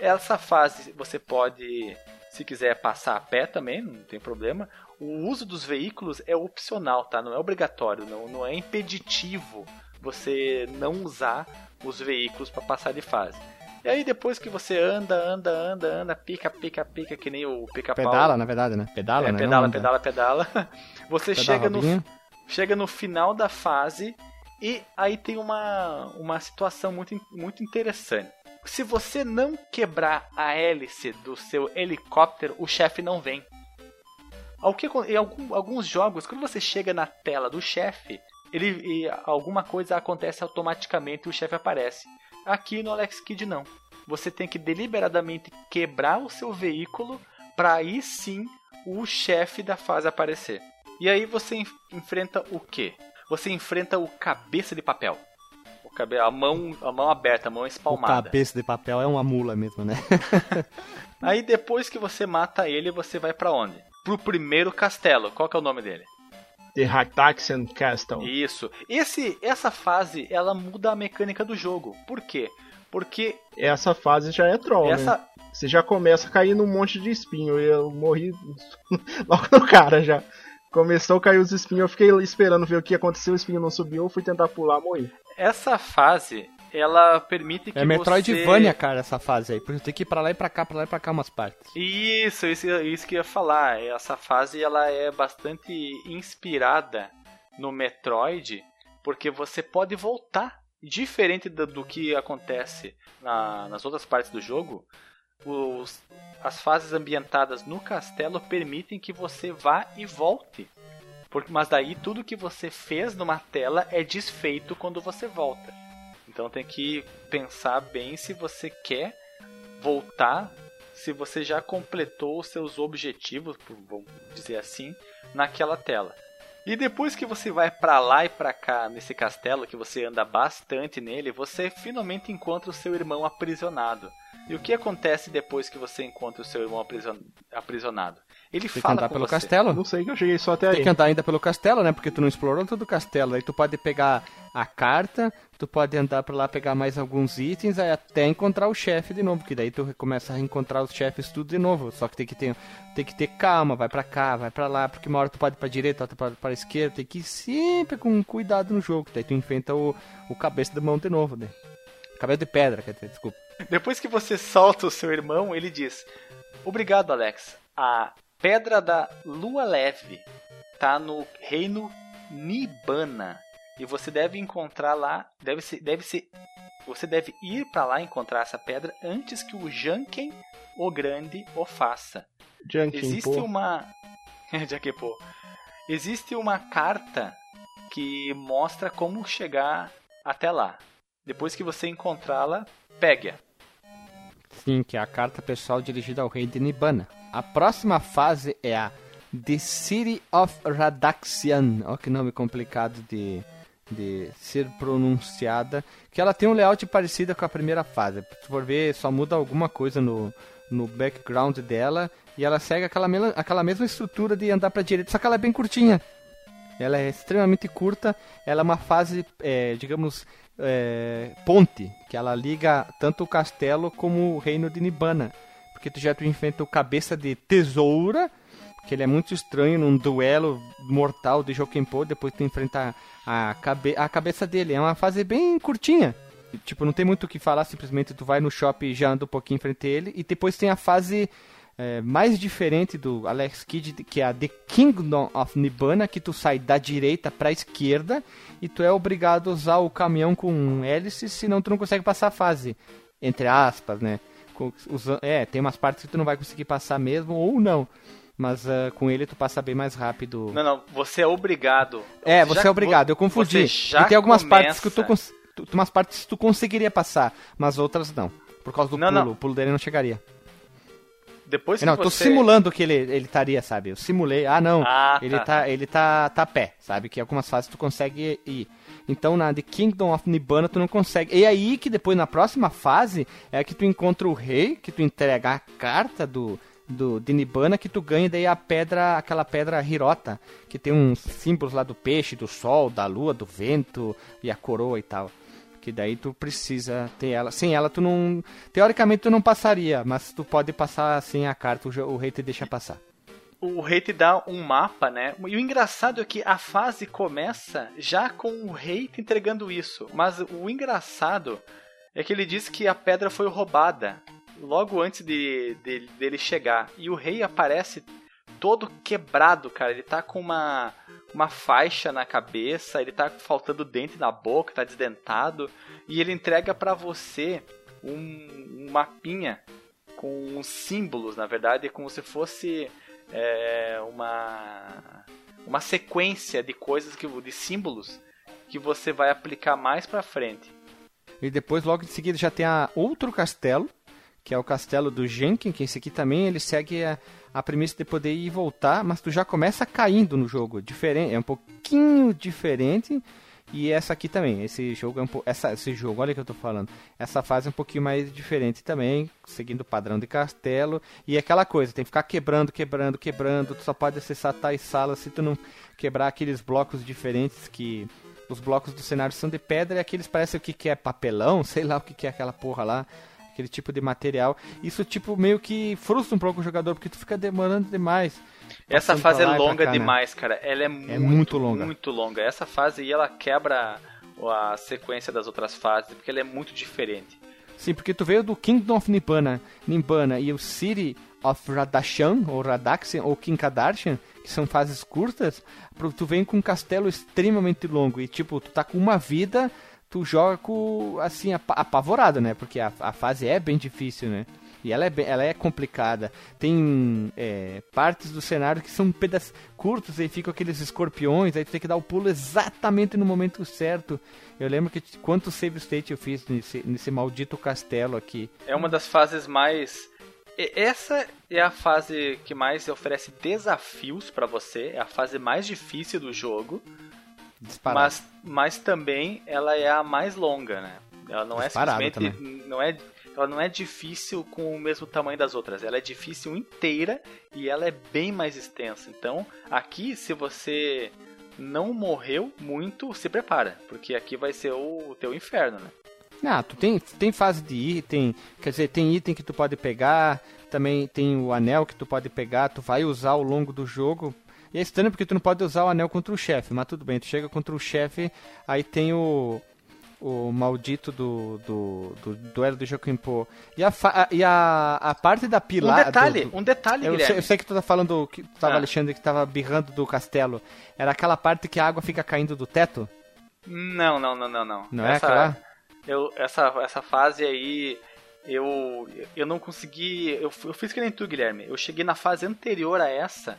Essa fase você pode, se quiser passar a pé também, não tem problema. O uso dos veículos é opcional, tá? Não é obrigatório, não, não é impeditivo você não usar os veículos para passar de fase. E aí depois que você anda, anda, anda, anda, pica, pica, pica, que nem o pica-pau. Pedala, na verdade, né? Pedala, é, né? pedala, Não anda. pedala, pedala. Você Pedala chega no, chega no final da fase e aí tem uma, uma situação muito, muito interessante. Se você não quebrar a hélice do seu helicóptero, o chefe não vem. Ao que Em alguns jogos, quando você chega na tela do chefe, ele, alguma coisa acontece automaticamente e o chefe aparece. Aqui no Alex Kidd não. Você tem que deliberadamente quebrar o seu veículo para aí sim o chefe da fase aparecer. E aí você enf- enfrenta o quê? Você enfrenta o cabeça de papel. O cabe... a, mão, a mão aberta, a mão O espalmada. cabeça de papel é uma mula mesmo, né? Aí depois que você mata ele, você vai pra onde? Pro primeiro castelo. Qual que é o nome dele? The Hataxian Castle. Isso. Esse, essa fase, ela muda a mecânica do jogo. Por quê? Porque Essa fase já é troll, né? essa, Você já começa a cair num monte de espinho. E eu morri logo no cara já. Começou a cair os espinhos, eu fiquei esperando ver o que aconteceu, o espinho não subiu, eu fui tentar pular, morri. Essa fase, ela permite que É Metroidvania, você... cara, essa fase aí. Porque tem que ir pra lá e pra cá, pra lá e pra cá umas partes. Isso, isso, isso que eu ia falar. Essa fase ela é bastante inspirada no Metroid, porque você pode voltar. Diferente do, do que acontece na- nas outras partes do jogo, os- as fases ambientadas no castelo permitem que você vá e volte. Porque, mas daí tudo que você fez numa tela é desfeito quando você volta. Então tem que pensar bem se você quer voltar se você já completou os seus objetivos, vamos dizer assim, naquela tela. E depois que você vai pra lá e pra cá nesse castelo, que você anda bastante nele, você finalmente encontra o seu irmão aprisionado. E o que acontece depois que você encontra o seu irmão aprisionado? Ele Tem que fala andar com pelo você. castelo. Não sei que eu cheguei só até Tem aí. que andar ainda pelo castelo, né? Porque tu não explorou todo o castelo. Aí tu pode pegar a carta, tu pode andar pra lá pegar mais alguns itens, aí até encontrar o chefe de novo. Que daí tu começa a encontrar os chefes tudo de novo. Só que tem que ter, tem que ter calma, vai pra cá, vai pra lá, porque uma hora tu pode ir pra direita, outra pra, pra esquerda. Tem que ir sempre com cuidado no jogo. Daí tu enfrenta o, o cabeça de mão de novo, né? Cabeça de pedra, quer dizer, desculpa. Depois que você solta o seu irmão, ele diz: Obrigado, Alex. A Pedra da Lua Leve tá no reino Nibbana. E você deve encontrar lá. Deve ser. Deve ser você deve ir para lá encontrar essa pedra antes que o Janken, o Grande, o faça. Junkin, Existe pô. uma. Jaquepô. Existe uma carta que mostra como chegar até lá. Depois que você encontrá-la, pegue-a. Sim, que é a carta pessoal dirigida ao rei de Nibbana. A próxima fase é a The City of Radaxian. Olha que nome complicado de, de ser pronunciada. Que ela tem um layout parecido com a primeira fase. Se for ver, só muda alguma coisa no, no background dela. E ela segue aquela, mela- aquela mesma estrutura de andar pra direita, só que ela é bem curtinha. Ela é extremamente curta. Ela é uma fase, é, digamos, é, ponte, que ela liga tanto o castelo como o reino de Nibbana. Porque tu já tu enfrenta o cabeça de tesoura, que ele é muito estranho num duelo mortal de Jokenpo, depois tu enfrenta a, cabe a cabeça dele. É uma fase bem curtinha. Tipo, não tem muito o que falar, simplesmente tu vai no shopping já anda um pouquinho em frente a ele. E depois tem a fase é, mais diferente do Alex Kidd, que é a The Kingdom of Nibbana, que tu sai da direita pra esquerda e tu é obrigado a usar o caminhão com hélice, senão tu não consegue passar a fase. Entre aspas, né? É, tem umas partes que tu não vai conseguir passar mesmo, ou não. Mas ah, com ele tu passa bem mais rápido. Não, não, você é obrigado. É, você é obrigado, eu confundi. E tem algumas partes que tu, começa- cons- tu- umas partes tu conseguiria passar, mas outras não. Por causa do Não, pulo, não. o pulo dele não chegaria. Depois que Não, você... tô simulando que ele ele estaria, sabe? Eu simulei. Ah, não. Ah, ele tá. tá, ele tá, tá a pé, sabe? Que algumas fases tu consegue ir. Então na The Kingdom of Nibbana tu não consegue. E aí que depois na próxima fase é que tu encontra o rei, que tu entrega a carta do do de Nibbana que tu ganha daí a pedra, aquela pedra Hirota, que tem uns símbolos lá do peixe, do sol, da lua, do vento e a coroa e tal. Que daí tu precisa ter ela. Sem ela tu não. Teoricamente tu não passaria, mas tu pode passar sem a carta, o, o rei te deixa passar. O rei te dá um mapa, né? E o engraçado é que a fase começa já com o rei te entregando isso. Mas o engraçado é que ele diz que a pedra foi roubada logo antes de, de- dele chegar. E o rei aparece todo quebrado, cara. Ele tá com uma, uma faixa na cabeça, ele tá faltando dente na boca, tá desdentado. E ele entrega pra você um, um mapinha com símbolos, na verdade, como se fosse é, uma uma sequência de coisas que de símbolos que você vai aplicar mais pra frente. E depois, logo em seguida, já tem a outro castelo, que é o castelo do Jenkin, que esse aqui também ele segue a, a premissa de poder ir e voltar, mas tu já começa caindo no jogo. Diferente, é um pouquinho diferente. E essa aqui também, esse jogo é um essa, esse jogo, olha que eu tô falando. Essa fase é um pouquinho mais diferente também, seguindo o padrão de castelo. E é aquela coisa, tem que ficar quebrando, quebrando, quebrando. Tu só pode acessar tais salas se tu não quebrar aqueles blocos diferentes que. Os blocos do cenário são de pedra e aqueles parecem o que, que é papelão, sei lá o que, que é aquela porra lá aquele tipo de material. Isso, tipo, meio que frustra um pouco o jogador, porque tu fica demorando demais. Essa fase é longa cá, demais, né? cara. Ela é, é muito, muito longa. Muito longa. Essa fase aí, ela quebra a sequência das outras fases, porque ela é muito diferente. Sim, porque tu veio do Kingdom of Nibbana, Nibbana e o City of Radashan, ou Radaxian, ou Kinkadarshan, que são fases curtas, tu vem com um castelo extremamente longo e, tipo, tu tá com uma vida, tu joga com, assim, apavorado, né? Porque a, a fase é bem difícil, né? E ela é, bem, ela é complicada. Tem é, partes do cenário que são pedaços curtos e ficam aqueles escorpiões, aí tu tem que dar o pulo exatamente no momento certo. Eu lembro que quanto save state eu fiz nesse, nesse maldito castelo aqui. É uma das fases mais essa é a fase que mais oferece desafios para você, é a fase mais difícil do jogo. Mas, mas também ela é a mais longa, né? Ela não é Disparado é simplesmente também. não é ela não é difícil com o mesmo tamanho das outras. Ela é difícil inteira e ela é bem mais extensa. Então, aqui, se você não morreu muito, se prepara, porque aqui vai ser o teu inferno, né? Ah, tu tem, tem fase de item, quer dizer, tem item que tu pode pegar, também tem o anel que tu pode pegar, tu vai usar ao longo do jogo. E é estranho porque tu não pode usar o anel contra o chefe, mas tudo bem, tu chega contra o chefe, aí tem o, o maldito do, do, do duelo do Jokinpo. E a, e a, a parte da pilar. Um detalhe, do, um detalhe, eu sei, eu sei, que tu tá falando, que tava ah. Alexandre, que tava birrando do castelo. Era aquela parte que a água fica caindo do teto? Não, não, não, não, não. Não é essa, é aquela? Eu, essa, essa fase aí, eu, eu não consegui. Eu, eu fiz que nem tu, Guilherme. Eu cheguei na fase anterior a essa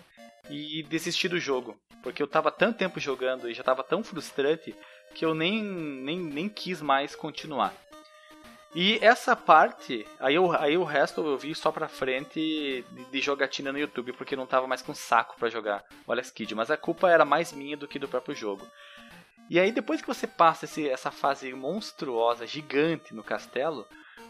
e desisti do jogo. Porque eu tava tanto tempo jogando e já tava tão frustrante que eu nem, nem, nem quis mais continuar. E essa parte, aí, eu, aí o resto eu vi só pra frente de, jogatina no YouTube, porque não tava mais com saco para jogar o Alex Kidd, mas a culpa era mais minha do que do próprio jogo. E aí depois que você passa esse, essa fase monstruosa, gigante no castelo,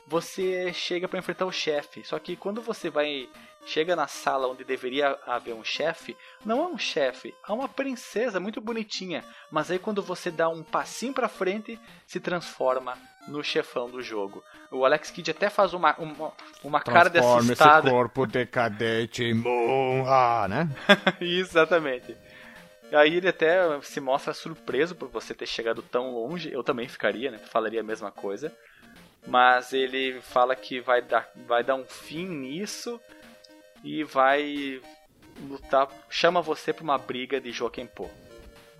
você chega para enfrentar o chefe. Só que quando você vai chega na sala onde deveria haver um chefe, não é um chefe, é uma princesa muito bonitinha, mas aí quando você dá um passinho para frente, se transforma no chefão do jogo. O Alex Kidd até faz uma, uma, uma cara de assustado. esse corpo decadente em monra, né? Exatamente. Aí ele até se mostra surpreso por você ter chegado tão longe. Eu também ficaria, né? Falaria a mesma coisa mas ele fala que vai dar, vai dar um fim nisso e vai lutar, chama você para uma briga de Jokenpô.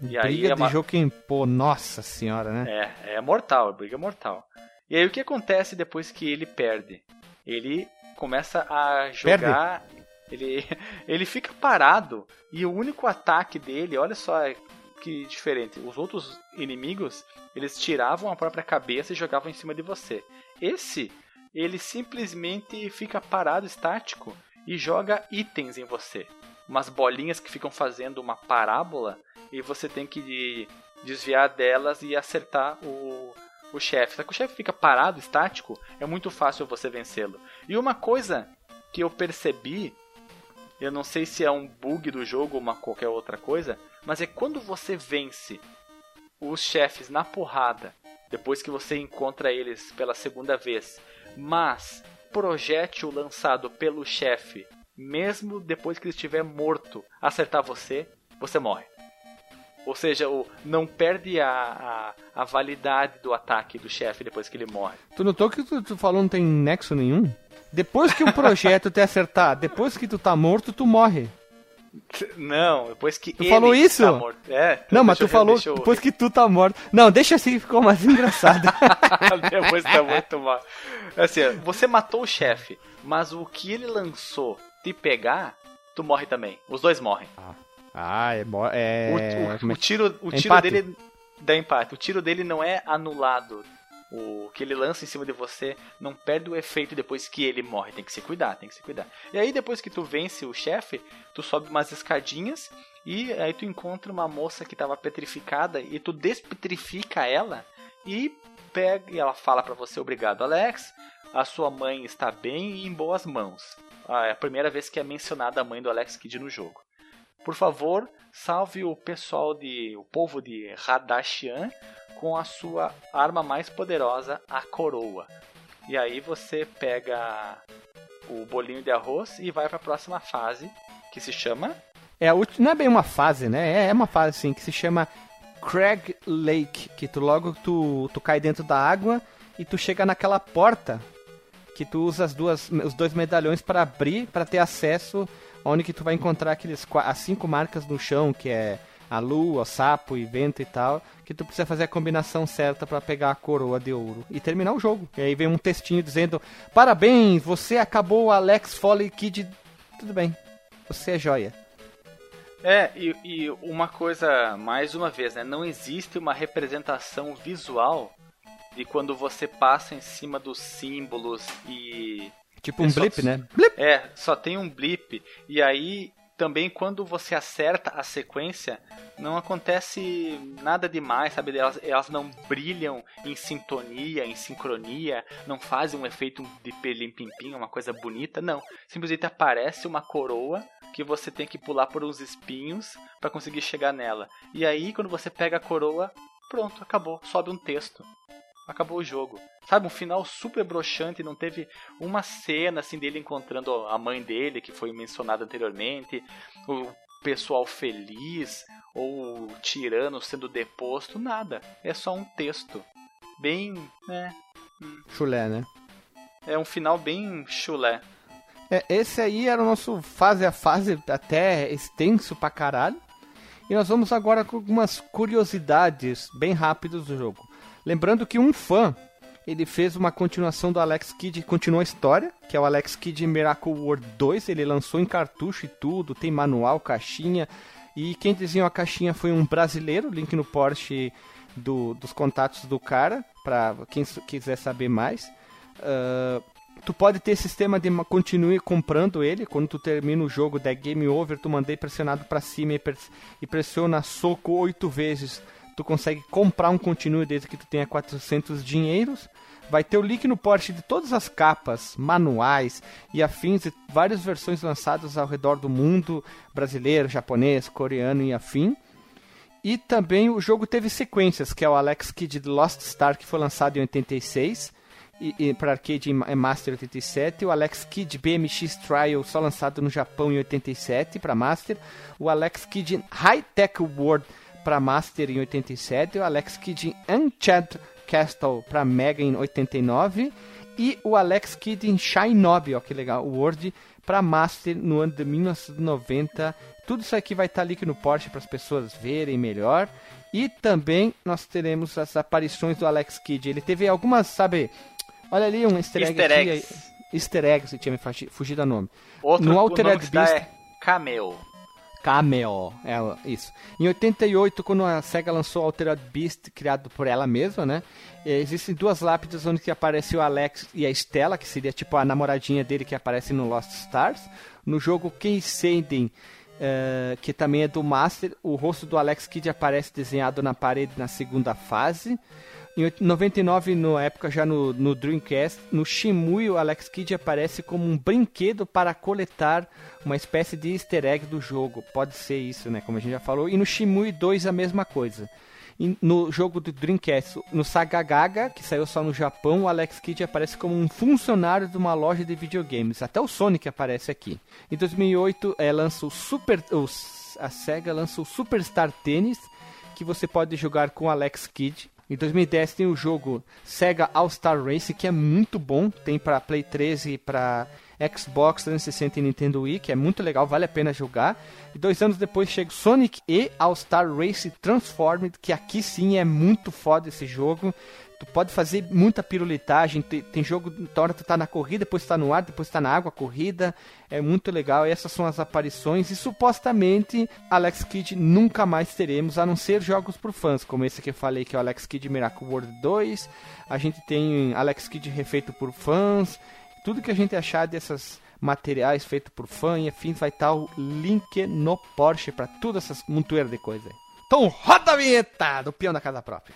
E briga é uma... de Jokenpô, nossa senhora, né? É, é mortal, é briga mortal. E aí o que acontece depois que ele perde? Ele começa a jogar, perde. ele ele fica parado e o único ataque dele, olha só que diferente. Os outros inimigos, eles tiravam a própria cabeça e jogavam em cima de você. Esse, ele simplesmente fica parado, estático, e joga itens em você. Umas bolinhas que ficam fazendo uma parábola e você tem que desviar delas e acertar o, o chefe. Se o chefe fica parado, estático, é muito fácil você vencê-lo. E uma coisa que eu percebi, eu não sei se é um bug do jogo ou uma qualquer outra coisa, mas é quando você vence os chefes na porrada, depois que você encontra eles pela segunda vez, mas projétil lançado pelo chefe, mesmo depois que ele estiver morto, acertar você, você morre. Ou seja, o, não perde a, a, a validade do ataque do chefe depois que ele morre. Tu notou que tu, tu falou não tem nexo nenhum? Depois que o projeto te acertar, depois que tu tá morto, tu morre. Não, depois que tu ele falou isso? tá morto. É, então não, mas tu falou depois que tu tá morto. Não, deixa assim, ficou mais engraçado. depois tá muito mal. Assim, você matou o chefe, mas o que ele lançou te pegar, tu morre também. Os dois morrem. Ah, ah é, é... O, o, o tiro, o tiro dele dá empate. O tiro dele não é anulado. O que ele lança em cima de você não perde o efeito depois que ele morre. Tem que se cuidar, tem que se cuidar. E aí depois que tu vence o chefe, tu sobe umas escadinhas e aí tu encontra uma moça que estava petrificada e tu despetrifica ela e pega e ela fala para você obrigado Alex, a sua mãe está bem e em boas mãos. Ah, é a primeira vez que é mencionada a mãe do Alex Kidd no jogo. Por favor, salve o pessoal de o povo de Radashian com a sua arma mais poderosa, a coroa. E aí você pega o bolinho de arroz e vai para a próxima fase, que se chama é a não é bem uma fase, né? É, é uma fase assim que se chama Craig Lake, que tu logo tu, tu cai dentro da água e tu chega naquela porta que tu usa as duas, os dois medalhões para abrir, para ter acesso onde que tu vai encontrar aqueles as cinco marcas no chão, que é a lua, o sapo e vento e tal, que tu precisa fazer a combinação certa para pegar a coroa de ouro e terminar o jogo. E aí vem um textinho dizendo: "Parabéns, você acabou o Alex Foley Kid". Tudo bem. Você é joia. É, e, e uma coisa, mais uma vez, né? Não existe uma representação visual de quando você passa em cima dos símbolos e. Tipo um blip, só, né? Blip. É, só tem um blip. E aí também quando você acerta a sequência, não acontece nada demais, sabe? Elas, elas não brilham em sintonia, em sincronia, não fazem um efeito de pelim-pim-pim, uma coisa bonita, não. Simplesmente aparece uma coroa que você tem que pular por uns espinhos para conseguir chegar nela. E aí, quando você pega a coroa, pronto, acabou, sobe um texto acabou o jogo. Sabe, um final super broxante, não teve uma cena assim dele encontrando a mãe dele, que foi mencionada anteriormente, o pessoal feliz, ou o tirano sendo deposto, nada. É só um texto. Bem, né? Chulé, né? É um final bem chulé. É, esse aí era o nosso fase a fase, até extenso pra caralho. E nós vamos agora com algumas curiosidades bem rápidas do jogo. Lembrando que um fã ele fez uma continuação do Alex Kidd, continua a história, que é o Alex Kidd Miracle World 2, ele lançou em cartucho e tudo, tem manual, caixinha, e quem desenhou a caixinha foi um brasileiro, link no Porsche do, dos contatos do cara, para quem quiser saber mais. Uh, tu pode ter sistema de continue comprando ele, quando tu termina o jogo, der game over, tu mandei pressionado para cima e pressiona soco oito vezes tu consegue comprar um continue desde que tu tenha 400 dinheiros. Vai ter o link no Porsche de todas as capas, manuais e afins, e várias versões lançadas ao redor do mundo, brasileiro, japonês, coreano e afim. E também o jogo teve sequências, que é o Alex Kidd Lost Star, que foi lançado em 86, e, e para arcade em Master 87, o Alex Kidd BMX Trial, só lançado no Japão em 87 para Master, o Alex Kidd High Tech World para Master em 87, o Alex Kidd em Enchanted Castle para Mega em 89 e o Alex Kidd em Shinobi, ó que legal, o Word para Master no ano de 1990. Tudo isso aqui vai estar tá ali no Porsche para as pessoas verem melhor. E também nós teremos as aparições do Alex Kidd. Ele teve algumas, sabe? Olha ali um easter egg easter aqui. Eggs. Easter egg, se tinha me fugido a nome. Outro no Altered Beast é Cameo. Cameo, é isso. Em 88, quando a SEGA lançou Altered Beast, criado por ela mesma, né? Eh, existem duas lápides onde que aparece o Alex e a Stella, que seria tipo a namoradinha dele que aparece no Lost Stars. No jogo Keisenden, uh, que também é do Master, o rosto do Alex Kidd aparece desenhado na parede na segunda fase. Em 99, na época já no, no Dreamcast, no Shimui o Alex Kidd aparece como um brinquedo para coletar uma espécie de easter egg do jogo. Pode ser isso, né? Como a gente já falou. E no Shimui 2 a mesma coisa. No jogo do Dreamcast, no Saga Gaga, que saiu só no Japão, o Alex Kidd aparece como um funcionário de uma loja de videogames. Até o Sonic aparece aqui. Em 2008, é, lança o Super, a SEGA lança o Superstar Tennis, que você pode jogar com o Alex Kidd. Em 2010 tem o jogo Sega All Star Race, que é muito bom, tem para Play 13 e para Xbox 360 e Nintendo Wii, que é muito legal, vale a pena jogar. E dois anos depois chega Sonic e All Star Race Transformed, que aqui sim é muito foda esse jogo. Tu pode fazer muita pirulitagem. Tem, tem jogo, na hora tu tá na corrida, depois tá no ar, depois tá na água, corrida. É muito legal. E essas são as aparições. E supostamente, Alex Kidd nunca mais teremos, a não ser jogos por fãs, como esse que eu falei, que é o Alex Kidd Miracle World 2. A gente tem Alex Kidd refeito por fãs. Tudo que a gente achar dessas materiais feitos por fã e afins, vai estar o link no Porsche para todas essas montoeiras de coisa. Então roda a vinheta do peão da casa própria.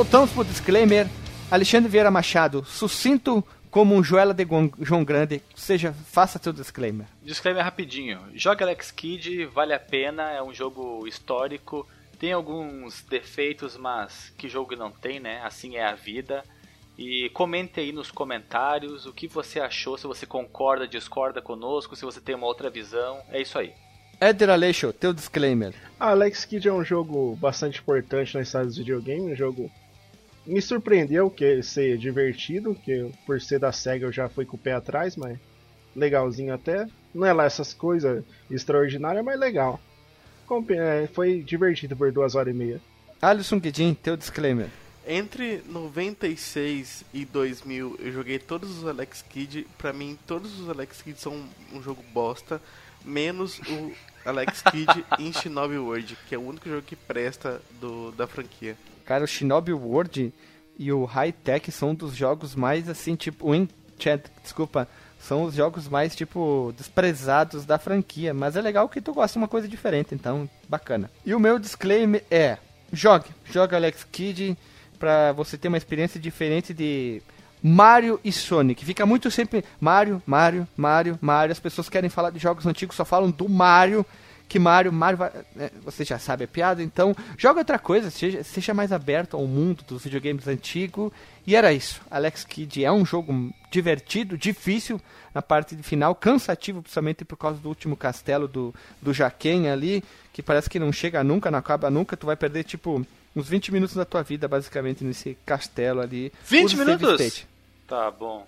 Voltamos pro disclaimer. Alexandre Vieira Machado, sucinto como um Joela de João Grande, seja, faça seu disclaimer. Disclaimer rapidinho. Joga Alex Kidd, vale a pena, é um jogo histórico, tem alguns defeitos, mas que jogo não tem, né? Assim é a vida. E comente aí nos comentários o que você achou, se você concorda, discorda conosco, se você tem uma outra visão. É isso aí. Éder Aleixo, teu disclaimer. Alex Kidd é um jogo bastante importante na história dos videogames, um jogo me surpreendeu que ser divertido, que por ser da SEGA eu já fui com o pé atrás, mas legalzinho até. Não é lá essas coisas extraordinárias, mas legal. É, foi divertido por duas horas e meia. Alisson Guedin, teu disclaimer. Entre 96 e 2000 eu joguei todos os Alex Kidd. Pra mim, todos os Alex Kidd são um jogo bosta, menos o Alex Kidd em Shinobi World, que é o único jogo que presta do, da franquia. Cara, o Shinobi World e o High Tech são um dos jogos mais assim, tipo, o Enchant, desculpa, são os jogos mais tipo desprezados da franquia, mas é legal que tu gosta de uma coisa diferente, então bacana. E o meu disclaimer é: jogue, jogue Alex Kidd para você ter uma experiência diferente de Mario e Sonic. Fica muito sempre Mario, Mario, Mario, Mario. As pessoas querem falar de jogos antigos, só falam do Mario que Mario, Mario vai, né, você já sabe a piada, então joga outra coisa, seja, seja mais aberto ao mundo dos videogames antigos. E era isso. Alex Kidd é um jogo divertido, difícil na parte de final, cansativo, principalmente por causa do último castelo do, do Jaquem ali, que parece que não chega nunca, não acaba nunca, tu vai perder tipo uns 20 minutos da tua vida, basicamente, nesse castelo ali. 20 minutos? Tá bom.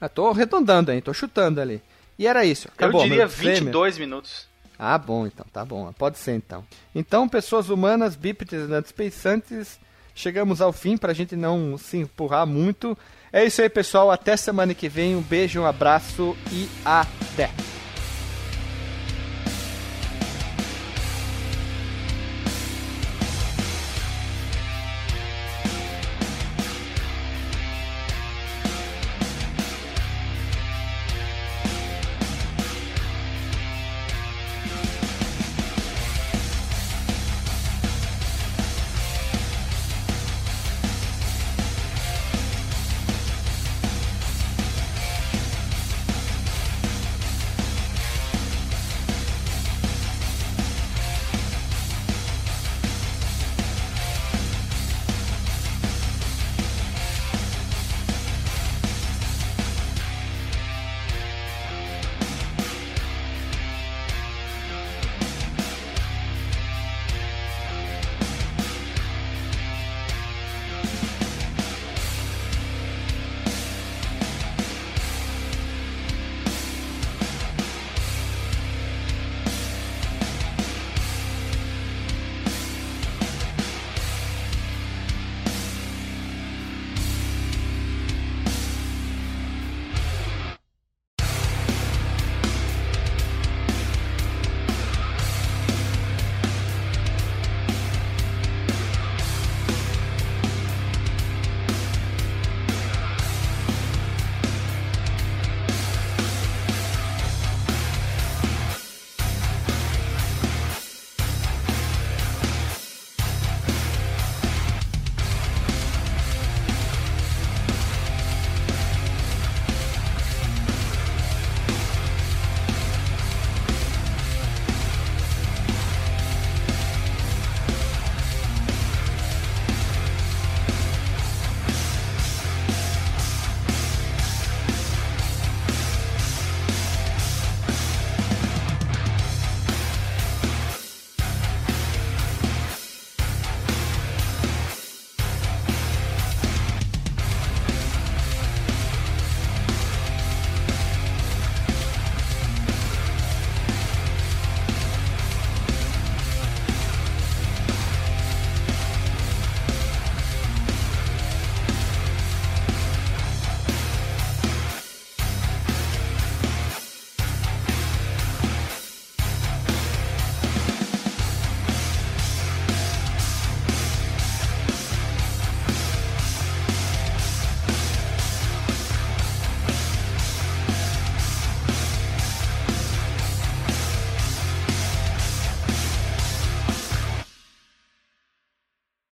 Ah, tô arredondando aí, tô chutando ali. E era isso. Acabou, Eu diria 22 minutos. Ah, bom, então, tá bom. Pode ser então. Então, pessoas humanas, bípedes, antes pensantes, chegamos ao fim para a gente não se empurrar muito. É isso aí, pessoal. Até semana que vem. Um beijo, um abraço e até!